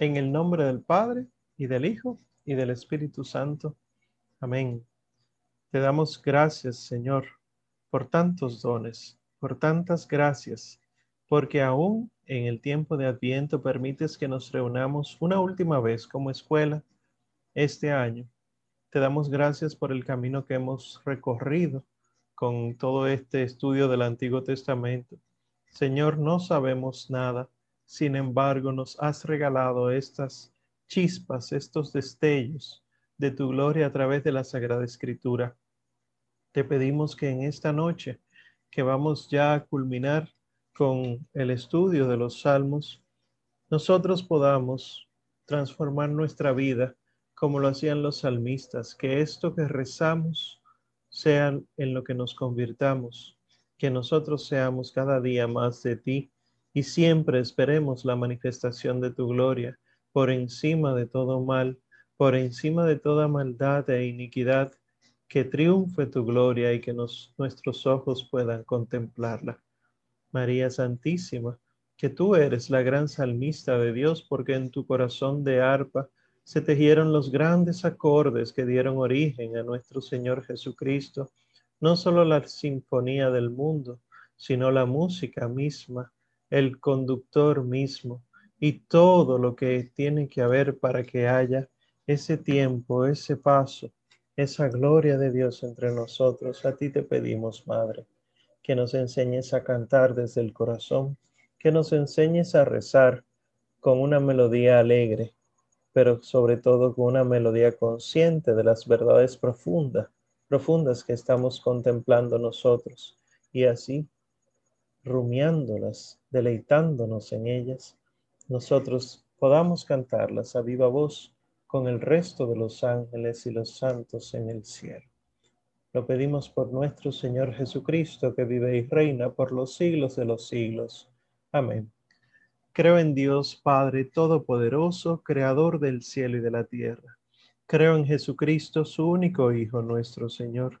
En el nombre del Padre, y del Hijo, y del Espíritu Santo. Amén. Te damos gracias, Señor, por tantos dones, por tantas gracias, porque aún en el tiempo de Adviento permites que nos reunamos una última vez como escuela este año. Te damos gracias por el camino que hemos recorrido con todo este estudio del Antiguo Testamento. Señor, no sabemos nada sin embargo, nos has regalado estas chispas, estos destellos de tu gloria a través de la Sagrada Escritura. Te pedimos que en esta noche, que vamos ya a culminar con el estudio de los salmos, nosotros podamos transformar nuestra vida como lo hacían los salmistas, que esto que rezamos sea en lo que nos convirtamos, que nosotros seamos cada día más de ti y siempre esperemos la manifestación de tu gloria por encima de todo mal, por encima de toda maldad e iniquidad, que triunfe tu gloria y que nuestros ojos puedan contemplarla. María Santísima, que tú eres la gran salmista de Dios, porque en tu corazón de arpa se tejieron los grandes acordes que dieron origen a nuestro Señor Jesucristo, no solo la sinfonía del mundo, sino la música misma el conductor mismo y todo lo que tiene que haber para que haya ese tiempo, ese paso, esa gloria de Dios entre nosotros. A ti te pedimos, Madre, que nos enseñes a cantar desde el corazón, que nos enseñes a rezar con una melodía alegre, pero sobre todo con una melodía consciente de las verdades profundas, profundas que estamos contemplando nosotros. Y así rumiándolas, deleitándonos en ellas, nosotros podamos cantarlas a viva voz con el resto de los ángeles y los santos en el cielo. Lo pedimos por nuestro Señor Jesucristo, que vive y reina por los siglos de los siglos. Amén. Creo en Dios Padre Todopoderoso, Creador del cielo y de la tierra. Creo en Jesucristo, su único Hijo, nuestro Señor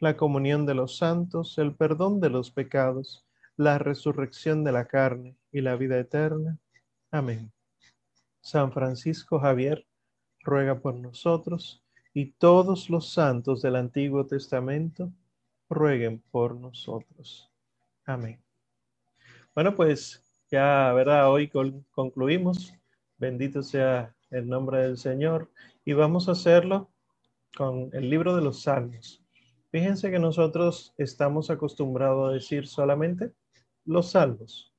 la comunión de los santos, el perdón de los pecados, la resurrección de la carne y la vida eterna. Amén. San Francisco Javier, ruega por nosotros y todos los santos del Antiguo Testamento, rueguen por nosotros. Amén. Bueno, pues ya, ¿verdad? Hoy concluimos. Bendito sea el nombre del Señor y vamos a hacerlo con el libro de los Salmos. Fíjense que nosotros estamos acostumbrados a decir solamente los salmos,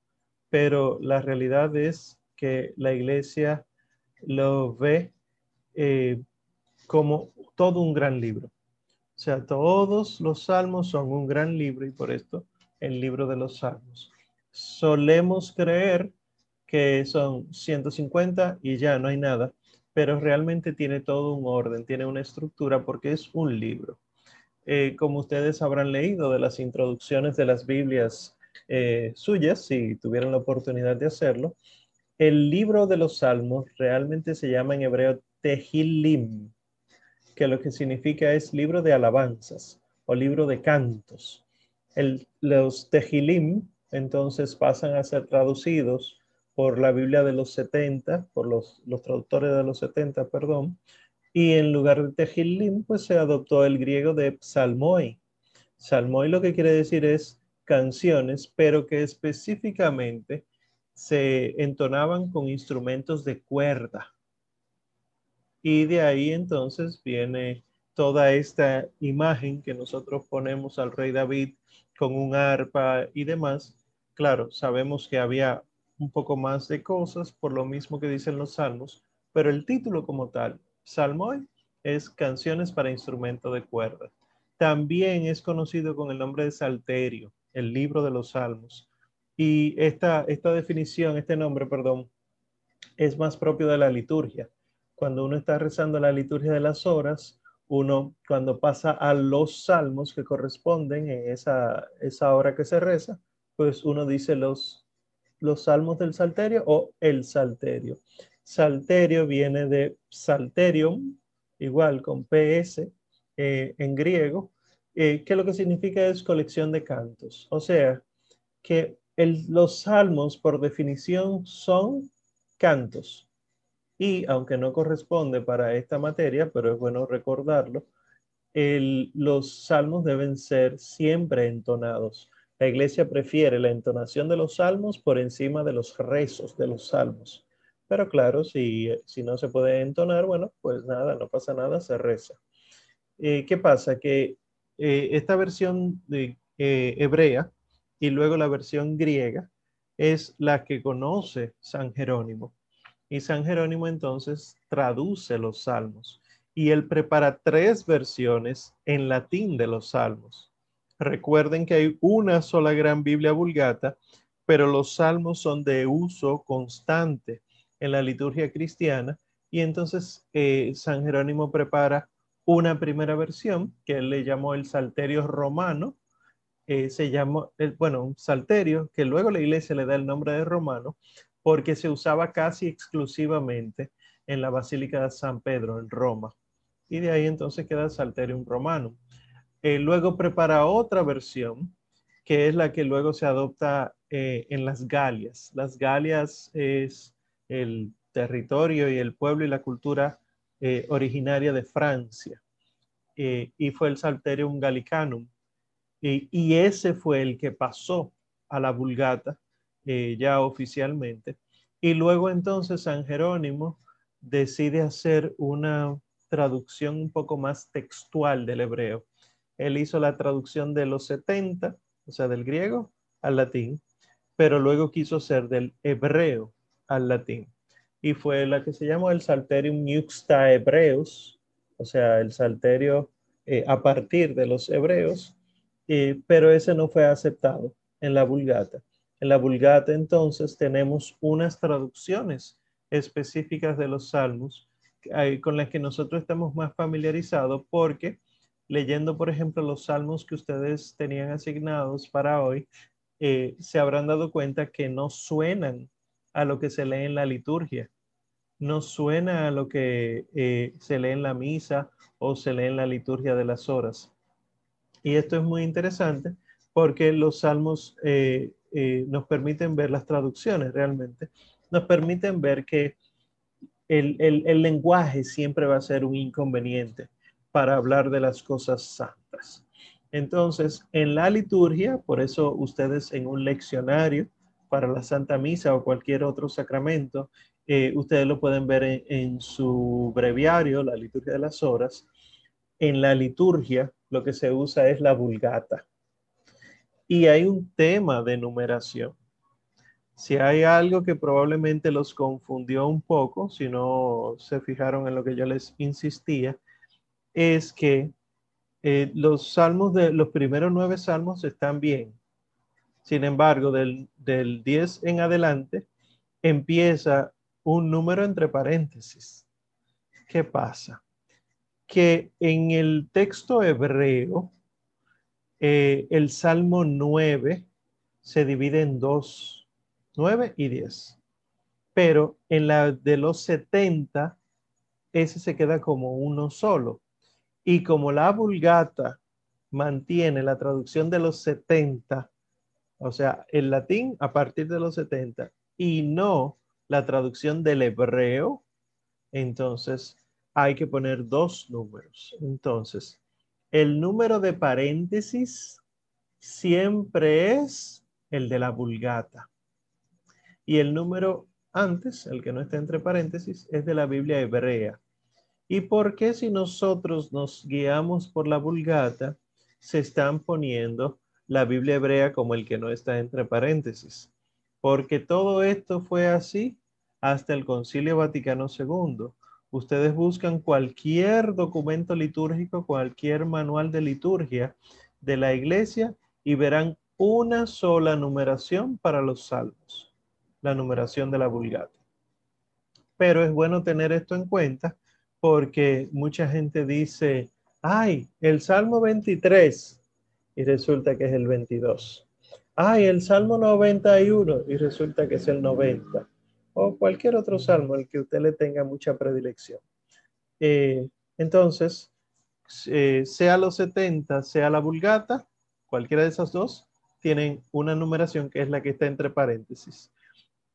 pero la realidad es que la iglesia lo ve eh, como todo un gran libro. O sea, todos los salmos son un gran libro y por esto el libro de los salmos. Solemos creer que son 150 y ya no hay nada, pero realmente tiene todo un orden, tiene una estructura porque es un libro. Eh, como ustedes habrán leído de las introducciones de las Biblias eh, suyas, si tuvieran la oportunidad de hacerlo, el libro de los Salmos realmente se llama en hebreo Tehilim, que lo que significa es libro de alabanzas o libro de cantos. los Tehilim entonces pasan a ser traducidos por la Biblia de los 70, por los, los traductores de los 70, perdón, y en lugar de Tehilim, pues se adoptó el griego de psalmoi. Psalmoi lo que quiere decir es canciones, pero que específicamente se entonaban con instrumentos de cuerda. Y de ahí entonces viene toda esta imagen que nosotros ponemos al rey David con un arpa y demás. Claro, sabemos que había un poco más de cosas, por lo mismo que dicen los salmos, pero el título como tal Salmoy es canciones para instrumento de cuerda. También es conocido con el nombre de Salterio, el libro de los salmos. Y esta, esta definición, este nombre, perdón, es más propio de la liturgia. cuando uno está rezando la liturgia de las horas, uno cuando pasa a los salmos que corresponden en esa, esa hora que se reza, pues uno dice los, los salmos del salterio o el salterio. Salterio viene de salterium, igual con PS eh, en griego, eh, que lo que significa es colección de cantos. O sea, que los salmos por definición son cantos. Y aunque no corresponde para esta materia, pero es bueno recordarlo, los salmos deben ser siempre entonados. La iglesia prefiere la entonación de los salmos por encima de los rezos de los salmos. Pero claro, si, si no se puede entonar, bueno, pues nada, no pasa nada, se reza. Eh, ¿Qué pasa? Que eh, esta versión de, eh, hebrea y luego la versión griega es la que conoce San Jerónimo. Y San Jerónimo entonces traduce los salmos y él prepara tres versiones en latín de los salmos. Recuerden que hay una sola gran Biblia vulgata, pero los salmos son de uso constante en la liturgia cristiana y entonces eh, San Jerónimo prepara una primera versión que él le llamó el Salterio Romano, eh, se llamó, bueno, un Salterio, que luego la iglesia le da el nombre de Romano, porque se usaba casi exclusivamente en la Basílica de San Pedro, en Roma. Y de ahí entonces queda el Salterium Romano. Eh, luego prepara otra versión, que es la que luego se adopta en las Galias. Las Galias es el territorio y el pueblo y la cultura eh, originaria de Francia. Eh, y fue el Salterium Gallicanum. y ese fue el que pasó a la Vulgata eh, ya oficialmente. Y luego entonces San Jerónimo decide hacer una traducción un poco más textual del hebreo. Él hizo la traducción de los 70, o sea, del griego al latín, pero luego quiso hacer del hebreo al latín. Y fue la que se llamó el Salterium Juxta Hebreus, o sea, el salterio eh, a partir de los hebreos, eh, pero ese no fue aceptado en la Vulgata. En la Vulgata entonces tenemos unas traducciones específicas de los salmos con las que nosotros estamos más familiarizados porque leyendo, por ejemplo, los salmos que ustedes tenían asignados para hoy, eh, se habrán dado cuenta que no suenan a lo que se lee en la liturgia. No suena a lo que eh, se lee en la misa o se lee en la liturgia de las horas. Y esto es muy interesante porque los salmos eh, eh, nos permiten ver las traducciones realmente. Nos permiten ver que el, el lenguaje siempre va a ser un inconveniente para hablar de las cosas santas. Entonces, en la liturgia, por eso ustedes en un leccionario para la Santa Misa o cualquier otro sacramento, eh, ustedes lo pueden ver en, su breviario, la liturgia de las horas. En la liturgia lo que se usa es la vulgata. Y hay un tema de numeración. Si hay algo que probablemente los confundió un poco, si no se fijaron en lo que yo les insistía, es que eh, los salmos de los primeros nueve salmos están bien, sin embargo, del, 10 en adelante empieza un número entre paréntesis. ¿Qué pasa? Que en el texto hebreo, eh, el Salmo 9 se divide en dos, 9 y 10. Pero en la de los 70, ese se queda como uno solo. Y como la Vulgata mantiene la traducción de los 70 o sea, el latín a partir de los 70 y no la traducción del hebreo, entonces hay que poner dos números. Entonces, el número de paréntesis siempre es el de la vulgata. Y el número antes, el que no está entre paréntesis, es de la Biblia hebrea. ¿Y por qué si nosotros nos guiamos por la vulgata, se están poniendo la Biblia hebrea como el que no está entre paréntesis, porque todo esto fue así hasta el Concilio Vaticano II. Ustedes buscan cualquier documento litúrgico, cualquier manual de liturgia de la iglesia y verán una sola numeración para los salmos, la numeración de la Vulgata. Pero es bueno tener esto en cuenta porque mucha gente dice, ay, el Salmo 23 y resulta que es el 22. Ay, el Salmo 91 y resulta que es el 90. O cualquier otro salmo el que usted le tenga mucha predilección. Eh, entonces, eh, sea los 70, sea la vulgata, cualquiera de esas dos, tienen una numeración que es la que está entre paréntesis.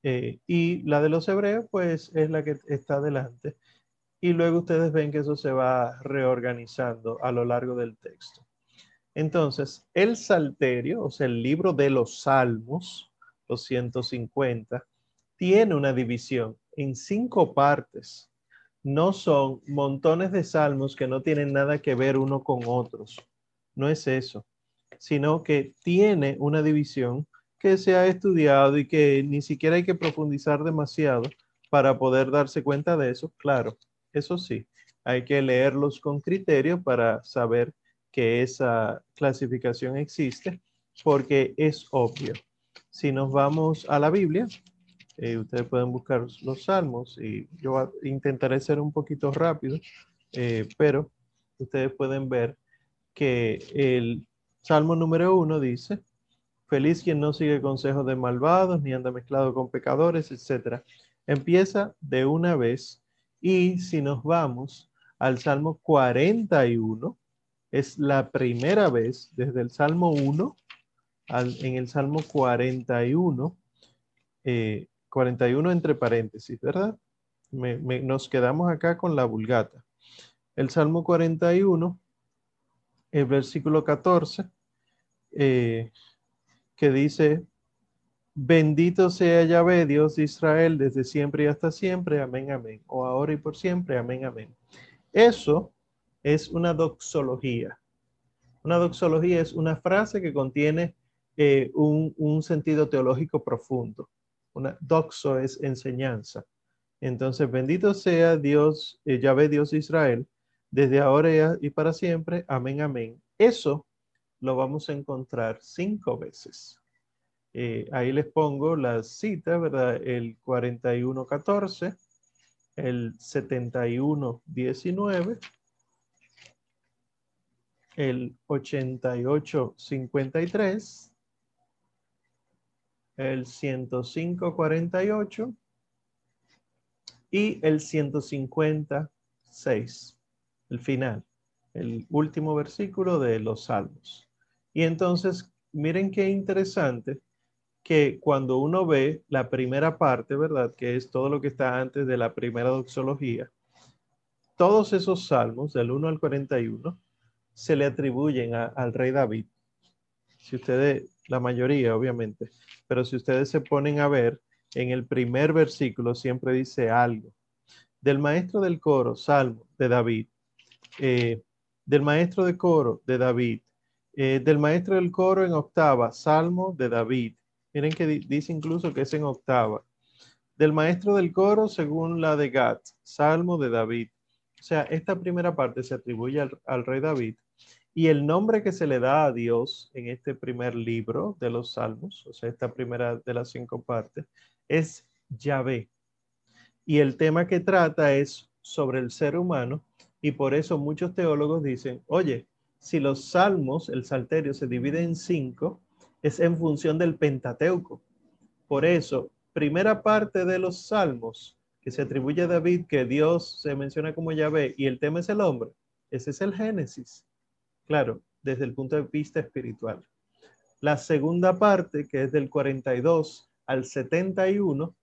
Eh, y la de los hebreos, pues es la que está adelante. Y luego ustedes ven que eso se va reorganizando a lo largo del texto. Entonces, el Salterio, o sea, el libro de los Salmos, los 150, tiene una división en cinco partes. No son montones de salmos que no tienen nada que ver uno con otros. No es eso, sino que tiene una división que se ha estudiado y que ni siquiera hay que profundizar demasiado para poder darse cuenta de eso. Claro, eso sí, hay que leerlos con criterio para saber que esa clasificación existe, porque es obvio. Si nos vamos a la Biblia, eh, ustedes pueden buscar los salmos y yo intentaré ser un poquito rápido, eh, pero ustedes pueden ver que el salmo número uno dice, Feliz quien no sigue consejos de malvados, ni anda mezclado con pecadores, etc. Empieza de una vez y si nos vamos al Salmo 41, es la primera vez desde el Salmo 1 al, en el Salmo 41, 41 eh, entre paréntesis, ¿verdad? nos quedamos acá con la vulgata. El Salmo 41, el versículo 14, eh, que dice, bendito sea Yahvé, Dios de Israel, desde siempre y hasta siempre, amén, amén, o ahora y por siempre, amén, amén. Eso es una doxología. Una doxología es una frase que contiene eh, un, sentido teológico profundo. Una doxo es enseñanza. Entonces, bendito sea Dios, eh, Yahvé Dios Israel, desde ahora y para siempre. Amén, amén. Eso lo vamos a encontrar cinco veces. Eh, ahí les pongo las citas, ¿verdad? El 41.14, el 71.19, el 88.53, el 105.48 y el 156, el final, el último versículo de los Salmos. Y entonces, miren qué interesante que cuando uno ve la primera parte, ¿verdad? Que es todo lo que está antes de la primera doxología, todos esos salmos, del 1 al 41, se le atribuyen al rey David. Si ustedes, la mayoría obviamente, pero si ustedes se ponen a ver, en el primer versículo siempre dice algo. Del maestro del coro, salmo de David. Eh, del maestro de coro de David. Eh, del maestro del coro en octava, Salmo de David. Miren que dice incluso que es en octava. Del maestro del coro, según la de Gat, Salmo de David. O sea, esta primera parte se atribuye al, rey David y el nombre que se le da a Dios en este primer libro de los Salmos, o sea, esta primera de las cinco partes, es Yahvé. Y el tema que trata es sobre el ser humano y por eso muchos teólogos dicen, oye, si los salmos, el salterio, se divide en cinco, es en función del Pentateuco. Por eso, primera parte de los salmos que se atribuye a David, que Dios se menciona como Yahvé y el tema es el hombre, ese es el Génesis. Claro, desde el punto de vista espiritual. La segunda parte, que es del 42 al 71,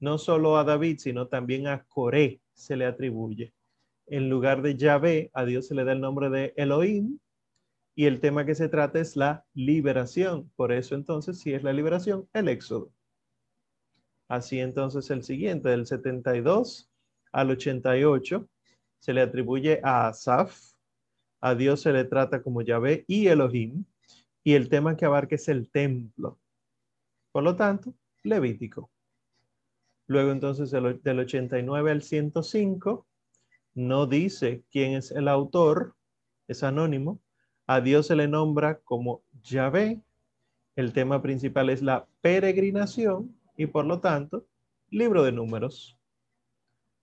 no solo a David, sino también a Coré se le atribuye. En lugar de Yahvé, a Dios se le da el nombre de Elohim, y el tema que se trata es la liberación. Por eso entonces, si es la liberación, el éxodo. Así entonces el siguiente, del 72 al 88, se le atribuye a Asaf, a Dios se le trata como Yahvé y Elohim, y el tema que abarca es el templo. Por lo tanto, Levítico. Luego entonces del 89 al 105, no dice quién es el autor, es anónimo, a Dios se le nombra como Yahvé. El tema principal es la peregrinación y por lo tanto, libro de números.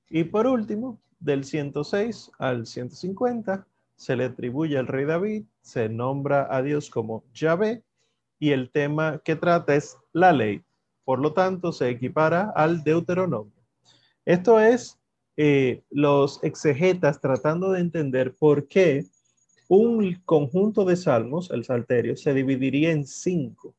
Y por último, del 106 al 150, se le atribuye al rey David, se nombra a Dios como Yahvé y el tema que trata es la ley. Por lo tanto, se equipara al Deuteronomio. Esto es eh, los exegetas tratando de entender por qué un conjunto de salmos, el salterio, se dividiría en cinco,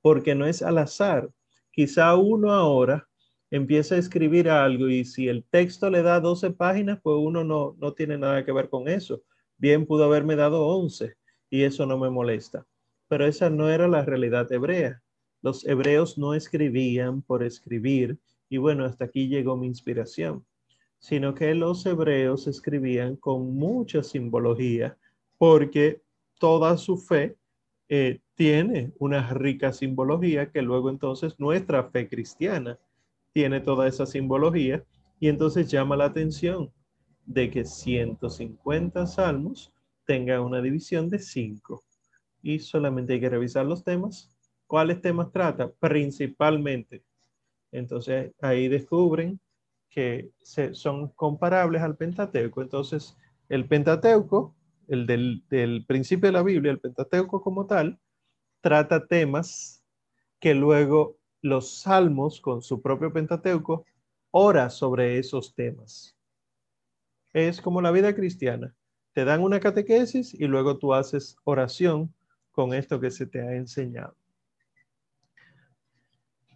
porque no es al azar. Quizá uno ahora empieza a escribir algo y si el texto le da 12 páginas, pues uno no, no tiene nada que ver con eso. Bien pudo haberme dado 11 y eso no me molesta. Pero esa no era la realidad hebrea. Los hebreos no escribían por escribir y bueno, hasta aquí llegó mi inspiración, sino que los hebreos escribían con mucha simbología porque toda su fe eh, tiene una rica simbología que luego entonces nuestra fe cristiana tiene toda esa simbología y entonces llama la atención de que 150 salmos tengan una división de 5 y solamente hay que revisar los temas. ¿Cuáles temas trata? Principalmente. Entonces ahí descubren que son comparables al Pentateuco. Entonces el Pentateuco, el del, del principio de la Biblia, el Pentateuco como tal, trata temas que luego los salmos con su propio Pentateuco ora sobre esos temas. Es como la vida cristiana. Te dan una catequesis y luego tú haces oración con esto que se te ha enseñado.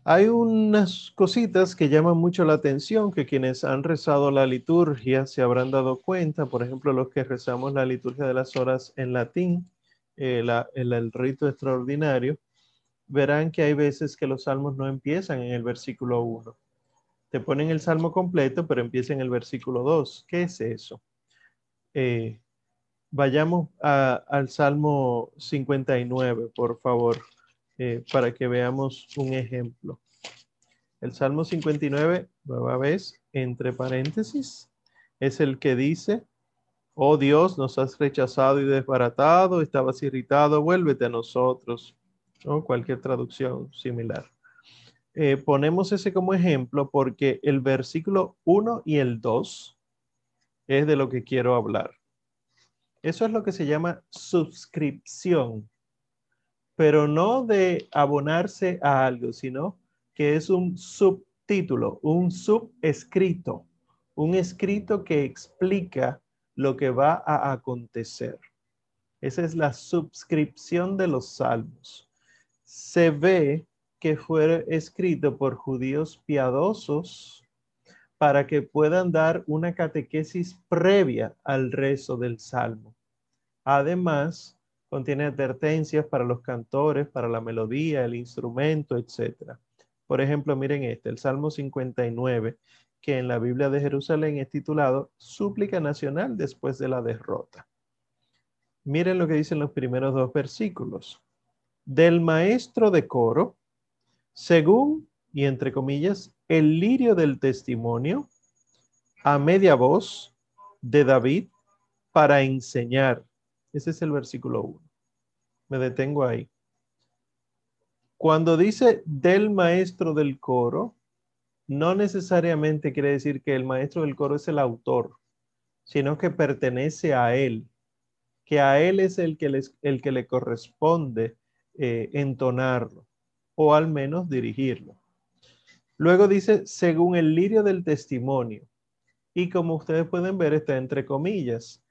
Hay unas cositas que llaman mucho la atención, que quienes han rezado la liturgia se habrán dado cuenta, por ejemplo, los que rezamos la liturgia de las horas en latín, eh, el rito extraordinario, verán que hay veces que los salmos no empiezan en el versículo 1. Te ponen el salmo completo, pero empieza en el versículo 2. ¿Qué es eso? Eh, vayamos al Salmo 59, por favor, eh, para que veamos un ejemplo. El Salmo 59, nueva vez, entre paréntesis, es el que dice, oh Dios, nos has rechazado y desbaratado, estabas irritado, vuélvete a nosotros o cualquier traducción similar. Eh, ponemos ese como ejemplo porque el versículo 1 y el 2 es de lo que quiero hablar. Eso es lo que se llama suscripción, pero no de abonarse a algo, sino que es un subtítulo, un subescrito, un escrito que explica lo que va a acontecer. Esa es la suscripción de los salmos se ve que fue escrito por judíos piadosos para que puedan dar una catequesis previa al rezo del salmo. Además, contiene advertencias para los cantores, para la melodía, el instrumento, etc. Por ejemplo, miren este, el Salmo 59, que en la Biblia de Jerusalén es titulado Súplica Nacional después de la derrota. Miren lo que dicen los primeros dos versículos del maestro de coro, según, y entre comillas, el lirio del testimonio, a media voz de David para enseñar. Ese es el versículo 1. Me detengo ahí. Cuando dice del maestro del coro, no necesariamente quiere decir que el maestro del coro es el autor, sino que pertenece a él, que a él es el que, el que le corresponde eh, entonarlo o al menos dirigirlo. Luego dice, según el lirio del testimonio. Y como ustedes pueden ver, está entre comillas.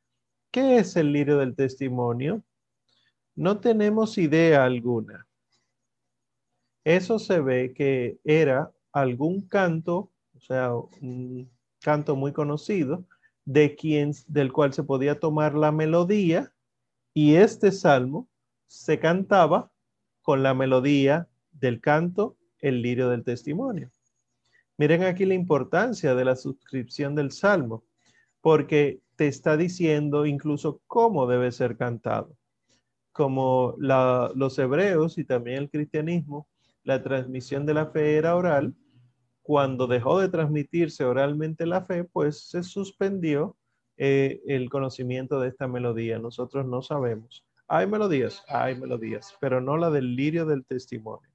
¿Qué es el lirio del testimonio? No tenemos idea alguna. Eso se ve que era algún canto, o sea, un canto muy conocido, de quien, del cual se podía tomar la melodía y este salmo se cantaba con la melodía del canto, el lirio del testimonio. Miren aquí la importancia de la suscripción del salmo, porque te está diciendo incluso cómo debe ser cantado. Como los hebreos y también el cristianismo, la transmisión de la fe era oral, cuando dejó de transmitirse oralmente la fe, pues se suspendió eh, el conocimiento de esta melodía. Nosotros no sabemos. Hay melodías, hay melodías, pero no la del lirio del testimonio.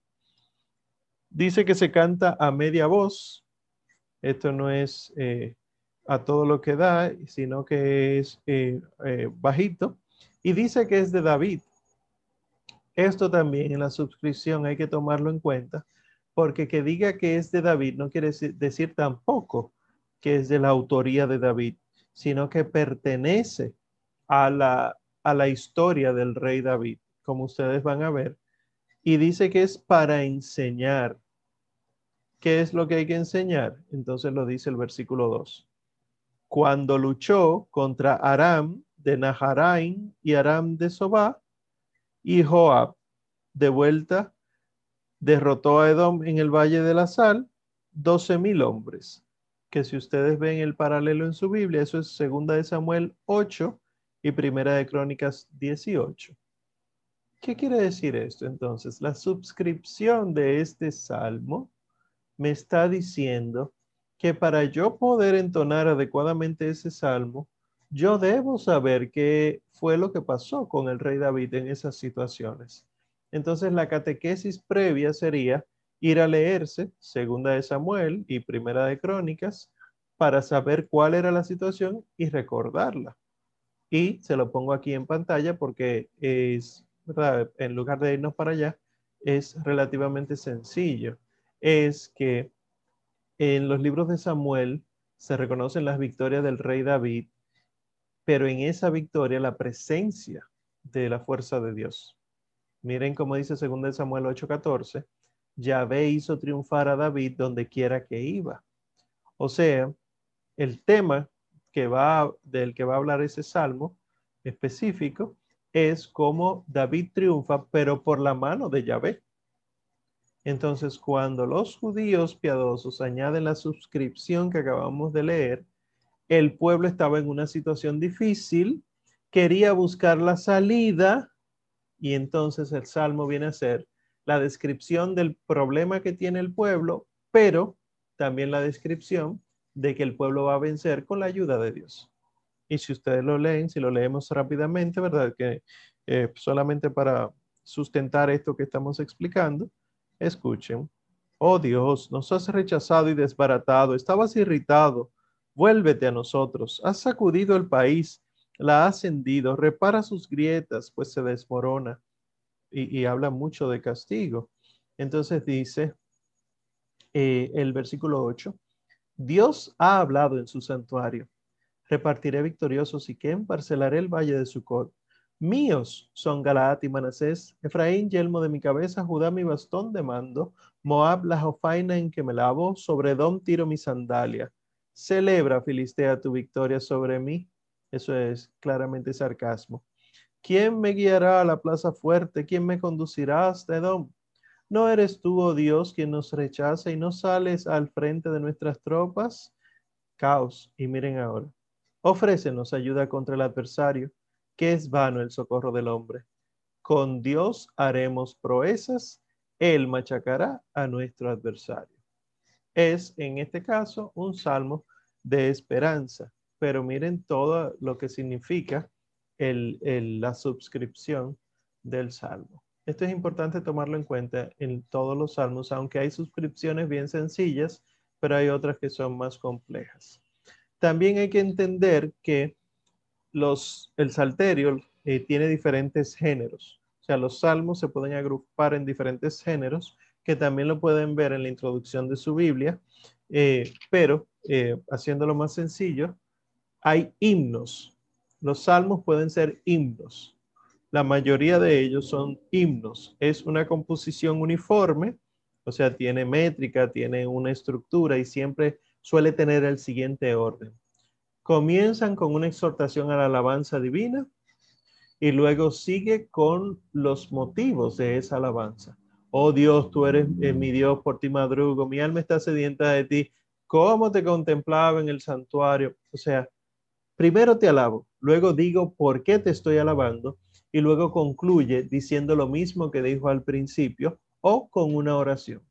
Dice que se canta a media voz Esto no es eh, a todo lo que da, sino que es eh, eh, bajito. Y dice que es de David. Esto también en la suscripción hay que tomarlo en cuenta, porque que diga que es de David no quiere decir tampoco que es de la autoría de David, sino que pertenece a la, a la historia del rey David, como ustedes van a ver. Y dice que es para enseñar. ¿Qué es lo que hay que enseñar? Entonces lo dice el versículo 2 cuando luchó contra Aram de Naharain y Aram de Sobá, y Joab, de vuelta, derrotó a Edom en el Valle de la Sal, doce mil hombres. Que si ustedes ven el paralelo en su Biblia, eso es segunda de Samuel 8 y primera de Crónicas 18. ¿Qué quiere decir esto? Entonces, la suscripción de este salmo me está diciendo que para yo poder entonar adecuadamente ese salmo, yo debo saber qué fue lo que pasó con el rey David en esas situaciones. Entonces la catequesis previa sería ir a leerse Segunda de Samuel y Primera de Crónicas para saber cuál era la situación y recordarla. Y se lo pongo aquí en pantalla porque es, ¿verdad? En lugar de irnos para allá, es relativamente sencillo. Es que en los libros de Samuel se reconocen las victorias del rey David, pero en esa victoria la presencia de la fuerza de Dios. Miren cómo dice 2 Samuel 8:14, Yahvé hizo triunfar a David donde quiera que iba. O sea, el tema que va, del que va a hablar ese salmo específico es cómo David triunfa, pero por la mano de Yahvé. Entonces, cuando los judíos piadosos añaden la suscripción que acabamos de leer, el pueblo estaba en una situación difícil, quería buscar la salida y entonces el salmo viene a ser la descripción del problema que tiene el pueblo, pero también la descripción de que el pueblo va a vencer con la ayuda de Dios. Y si ustedes lo leen, si lo leemos rápidamente, ¿verdad? Que eh, solamente para sustentar esto que estamos explicando, Escuchen. Oh Dios, nos has rechazado y desbaratado, estabas irritado. Vuélvete a nosotros. Has sacudido el país, la has hendido, repara sus grietas, pues se desmorona. Y, habla mucho de castigo. Entonces dice eh, el versículo 8, Dios ha hablado en su santuario. Repartiré victoriosos y que parcelaré el valle de Sucot. Míos son Galaad y Manasés, Efraín, yelmo de mi cabeza, Judá, mi bastón de mando, Moab, la jofaina en que me lavo, sobre Dom tiro mi sandalia. Celebra, Filistea, tu victoria sobre mí. Eso es claramente sarcasmo. ¿Quién me guiará a la plaza fuerte? ¿Quién me conducirá hasta Edom? ¿No eres tú, oh Dios, quien nos rechaza y no sales al frente de nuestras tropas? Caos. Y miren ahora. Ofrécenos ayuda contra el adversario que es vano el socorro del hombre. Con Dios haremos proezas, Él machacará a nuestro adversario. Es en este caso un salmo de esperanza, pero miren todo lo que significa la suscripción del salmo. Esto es importante tomarlo en cuenta en todos los salmos, aunque hay suscripciones bien sencillas, pero hay otras que son más complejas. También hay que entender que los, el salterio eh, tiene diferentes géneros. O sea, los salmos se pueden agrupar en diferentes géneros, que también lo pueden ver en la introducción de su Biblia, eh, pero eh, haciéndolo más sencillo, hay himnos. Los salmos pueden ser himnos. La mayoría de ellos son himnos. Es una composición uniforme, o sea, tiene métrica, tiene una estructura y siempre suele tener el siguiente orden comienzan con una exhortación a la alabanza divina y luego sigue con los motivos de esa alabanza. Oh Dios, tú eres eh, mi Dios, por ti madrugo, mi alma está sedienta de ti. ¿Cómo te contemplaba en el santuario? O sea, primero te alabo, luego digo por qué te estoy alabando y luego concluye diciendo lo mismo que dijo al principio o con una oración.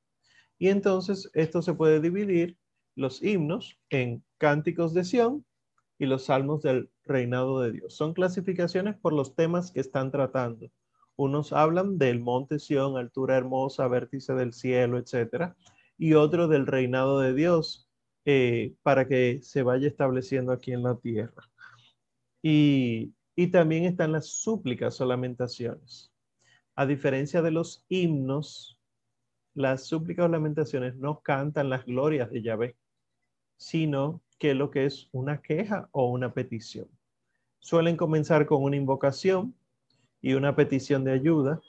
Y entonces esto se puede dividir los himnos en cánticos de Sión, y los salmos del reinado de Dios. Son clasificaciones por los temas que están tratando. Unos hablan del monte Sión, altura hermosa, vértice del cielo, etc. Y otros del reinado de Dios, eh, para que se vaya estableciendo aquí en la tierra. Y, y también están las súplicas o lamentaciones. A diferencia de los himnos, las súplicas o lamentaciones no cantan las glorias de Yahvé, sino que lo que es una queja o una petición. Suelen comenzar con una invocación y una petición de ayuda,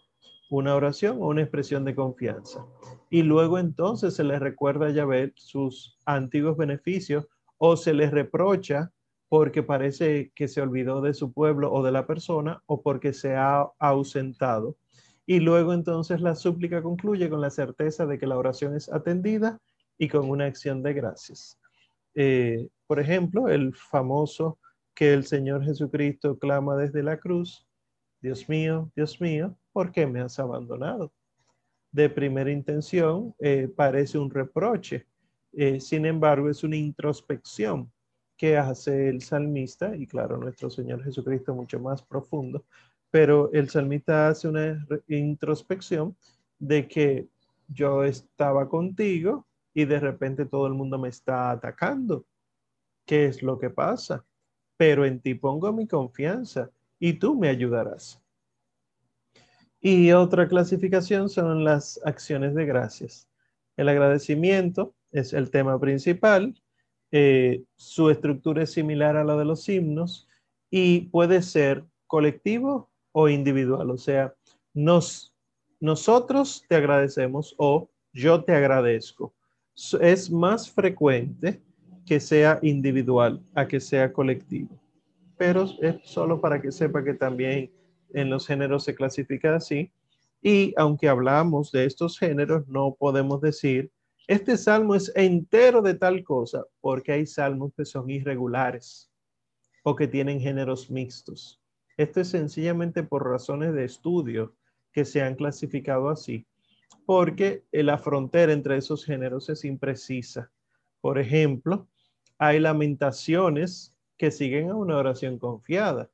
una oración o una expresión de confianza. Y luego entonces se les recuerda a Yahvé sus antiguos beneficios o se les reprocha porque parece que se olvidó de su pueblo o de la persona o porque se ha ausentado. Y luego entonces la súplica concluye con la certeza de que la oración es atendida y con una acción de gracias. Eh, por ejemplo, el famoso que el Señor Jesucristo clama desde la cruz, Dios mío, Dios mío, ¿por qué me has abandonado? De primera intención eh, parece un reproche, eh, sin embargo es una introspección que hace el salmista, y claro, nuestro Señor Jesucristo mucho más profundo, pero el salmista hace una introspección de que yo estaba contigo y de repente todo el mundo me está atacando. ¿Qué es lo que pasa? Pero en ti pongo mi confianza y tú me ayudarás. Y otra clasificación son las acciones de gracias. El agradecimiento es el tema principal eh, su estructura es similar a la de los himnos y puede ser colectivo o individual. O sea, nos, nosotros te agradecemos o yo te agradezco. Es más frecuente que sea individual a que sea colectivo. Pero es solo para que sepa que también en los géneros se clasifica así. Y aunque hablamos de estos géneros, no podemos decir este salmo es entero de tal cosa porque hay salmos que son irregulares o que tienen géneros mixtos. Esto es sencillamente por razones de estudio que se han clasificado así, porque la frontera entre esos géneros es imprecisa. Por ejemplo, hay lamentaciones que siguen a una oración confiada.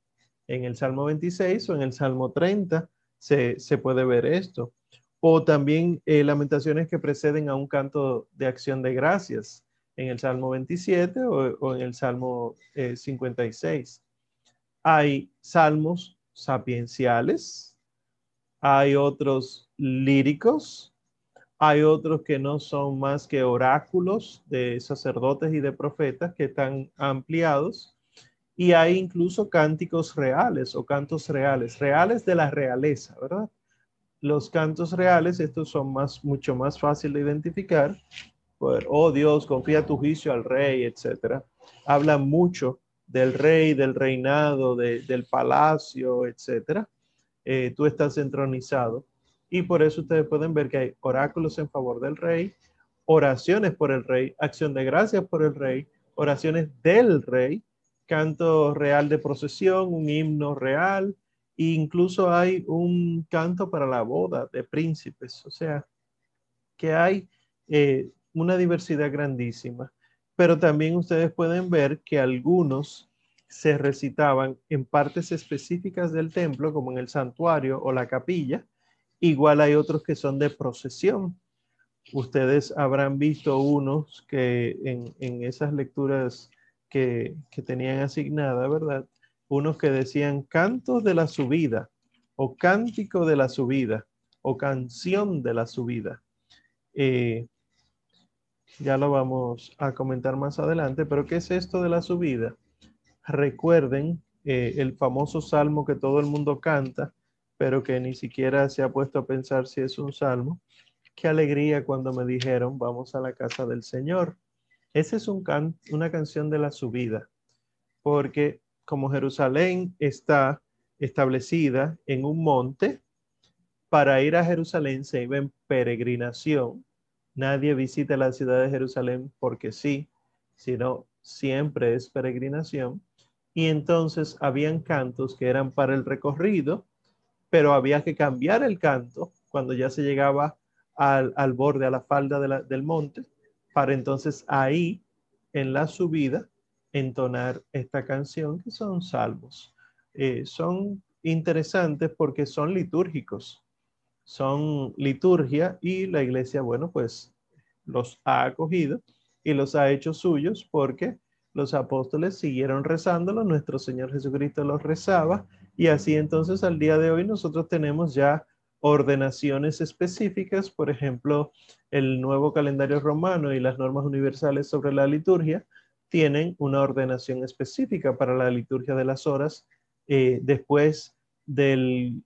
En el Salmo 26 o en el Salmo 30 se, se puede ver esto o también eh, lamentaciones que preceden a un canto de acción de gracias en el Salmo 27 o, en el Salmo 56. Eh, hay salmos sapienciales, hay otros líricos, hay otros que no son más que oráculos de sacerdotes y de profetas que están ampliados, y hay incluso cánticos reales o cantos reales, reales de la realeza, ¿verdad? Los cantos reales, estos son más, mucho más fácil de identificar. Por, oh Dios, confía tu juicio al rey, etcétera. Habla mucho del rey, del reinado, del palacio, etcétera. Eh, tú estás entronizado. Y por eso ustedes pueden ver que hay oráculos en favor del rey, oraciones por el rey, acción de gracias por el rey, oraciones del rey, canto real de procesión, un himno real, incluso hay un canto para la boda de príncipes, o sea, que hay eh, una diversidad grandísima. Pero también ustedes pueden ver que algunos se recitaban en partes específicas del templo, como en el santuario o la capilla. Igual hay otros que son de procesión. Ustedes habrán visto unos que en, esas lecturas que, que tenían asignada, ¿verdad? Unos que decían cantos de la subida o cántico de la subida o canción de la subida. Eh, ya lo vamos a comentar más adelante, pero ¿qué es esto de la subida? Recuerden eh, el famoso salmo que todo el mundo canta, pero que ni siquiera se ha puesto a pensar si es un salmo. Qué alegría cuando me dijeron, vamos a la casa del Señor. Esa es un una canción de la subida, porque como Jerusalén está establecida en un monte, para ir a Jerusalén se iba en peregrinación. Nadie visita la ciudad de Jerusalén porque sí, sino siempre es peregrinación. Y entonces habían cantos que eran para el recorrido, pero había que cambiar el canto cuando ya se llegaba al, borde, a la falda del monte, para entonces ahí, en la subida, entonar esta canción, que son salmos. Eh, son interesantes porque son litúrgicos, son liturgia y la iglesia, bueno, pues los ha acogido y los ha hecho suyos porque los apóstoles siguieron rezándolo, nuestro Señor Jesucristo los rezaba y así entonces al día de hoy nosotros tenemos ya ordenaciones específicas, por ejemplo, el nuevo calendario romano y las normas universales sobre la liturgia tienen una ordenación específica para la liturgia de las horas eh, después del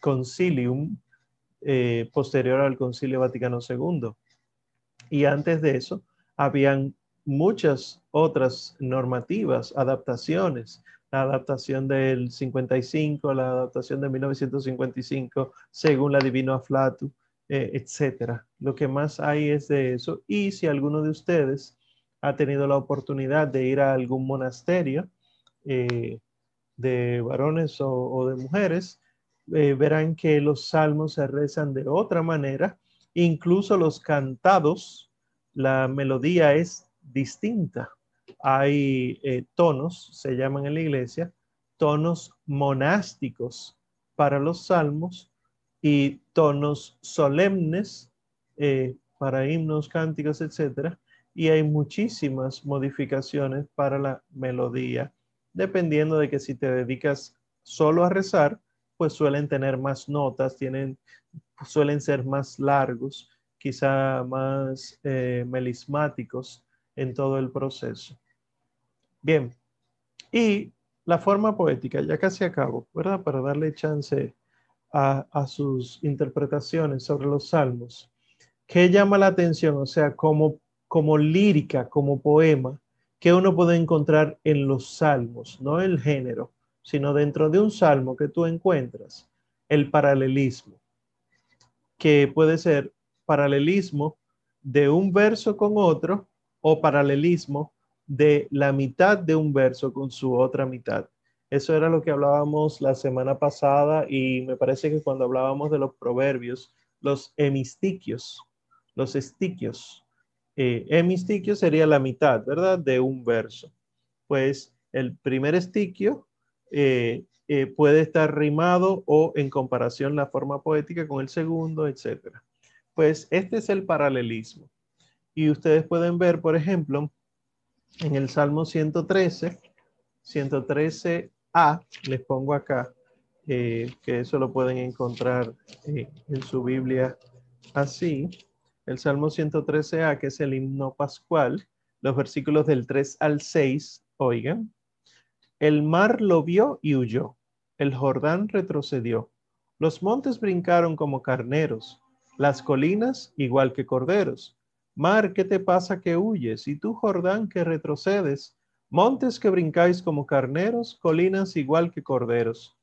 concilium eh, posterior al concilio Vaticano II. Y antes de eso, habían muchas otras normativas, adaptaciones, la adaptación del 55, la adaptación de 1955, según la Divino Aflatu, eh, etcétera. Lo que más hay es de eso. Y si alguno de ustedes ha tenido la oportunidad de ir a algún monasterio eh, de varones o, de mujeres, eh, verán que los salmos se rezan de otra manera, incluso los cantados, la melodía es distinta. Hay eh, tonos, se llaman en la iglesia, tonos monásticos para los salmos y tonos solemnes para himnos, cánticos, etc. Y hay muchísimas modificaciones para la melodía, dependiendo de que si te dedicas solo a rezar, pues suelen tener más notas, tienen, suelen ser más largos, quizá más eh, melismáticos en todo el proceso. Bien, y la forma poética, ya casi acabo, ¿verdad? Para darle chance a, sus interpretaciones sobre los salmos. ¿Qué llama la atención? O sea, como, como lírica, como poema, que uno puede encontrar en los salmos, no el género, sino dentro de un salmo que tú encuentras, el paralelismo, que puede ser paralelismo de un verso con otro o paralelismo de la mitad de un verso con su otra mitad. Eso era lo que hablábamos la semana pasada y me parece que cuando hablábamos de los proverbios, los hemistiquios, los estiquios. Eh, hemistiquio sería la mitad, ¿verdad? De un verso. Pues el primer estiquio eh, eh, puede estar rimado o en comparación la forma poética con el segundo, etc. Pues este es el paralelismo. Y ustedes pueden ver, por ejemplo, en el Salmo 113, 113a, les pongo acá, eh, que eso lo pueden encontrar en su Biblia así. El Salmo 113a, que es el himno pascual, los versículos del 3 al 6, oigan. El mar lo vio y huyó. El Jordán retrocedió. Los montes brincaron como carneros, las colinas igual que corderos. Mar, ¿qué te pasa que huyes? Y tú, Jordán, que retrocedes. Montes que brincáis como carneros, colinas igual que corderos.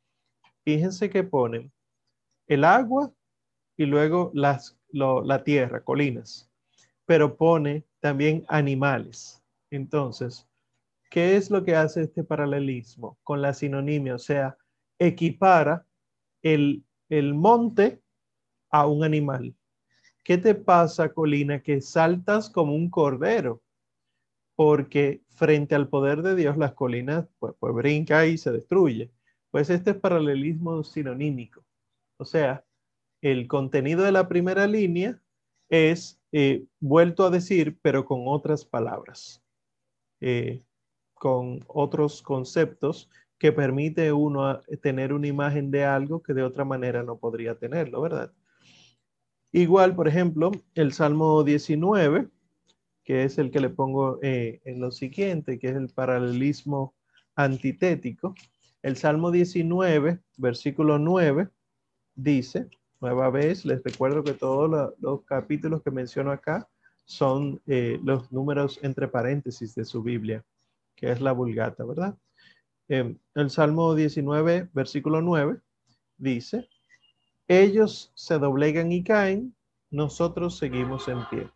Fíjense que ponen el agua y luego las, la tierra, colinas. Pero pone también animales. Entonces, ¿qué es lo que hace este paralelismo con la sinonimia? O sea, equipara el, el monte a un animal. ¿Qué te pasa, Colina, que saltas como un cordero? Porque frente al poder de Dios, las colinas pues, pues brinca y se destruye. Pues este es paralelismo sinonímico. O sea, el contenido de la primera línea es eh, vuelto a decir, pero con otras palabras, eh, con otros conceptos que permite uno tener una imagen de algo que de otra manera no podría tenerlo, ¿verdad? Igual, por ejemplo, el Salmo 19, que es el que le pongo eh, en lo siguiente, que es el paralelismo antitético. El Salmo 19, versículo 9, dice, nueva vez, les recuerdo que todos los capítulos que menciono acá son eh, los números entre paréntesis de su Biblia, que es la vulgata, ¿verdad? Em, el Salmo 19, versículo 9, dice, ellos se doblegan y caen, nosotros seguimos en pie.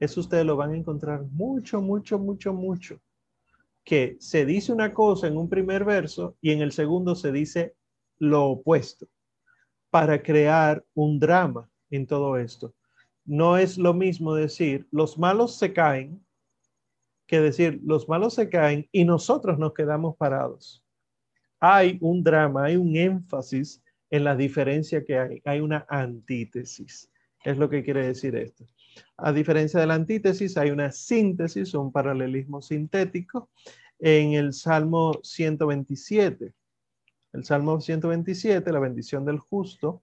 Eso ustedes lo van a encontrar mucho, mucho, mucho, mucho. Que se dice una cosa en un primer verso y en el segundo se dice lo opuesto para crear un drama en todo esto. No es lo mismo decir los malos se caen que decir los malos se caen y nosotros nos quedamos parados. Hay un drama, hay un énfasis en la diferencia que hay. Hay una antítesis. Es lo que quiere decir esto. A diferencia de la antítesis, hay una síntesis, un paralelismo sintético en el Salmo 127. El Salmo 127, la bendición del justo,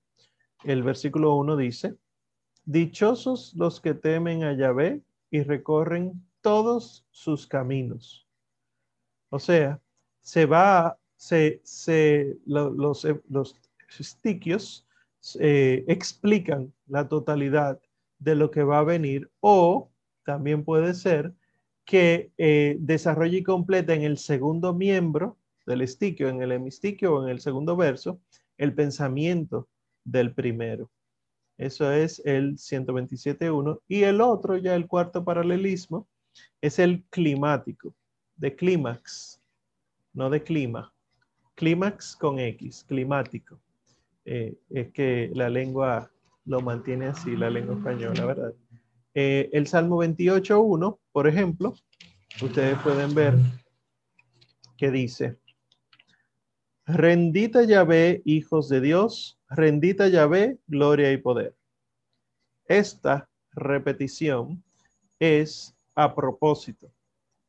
el versículo 1 dice, Dichosos los que temen a Yahvé y recorren todos sus caminos. O sea, se va, se, se, los, los stiquios eh, explican la totalidad de lo que va a venir o también puede ser que eh, desarrolle y complete en el segundo miembro del estiquio, en el hemistiquio o en el segundo verso, el pensamiento del primero. Eso es el 127.1. Y el otro, ya el cuarto paralelismo, es el climático, de clímax, no de clima. Clímax con X, climático. Eh, es que la lengua lo mantiene así, la lengua española, ¿verdad? Eh, el Salmo 28.1, por ejemplo, ustedes pueden ver que dice, rendita Yahvé, hijos de Dios, rendita Yahvé, gloria y poder. Esta repetición es a propósito,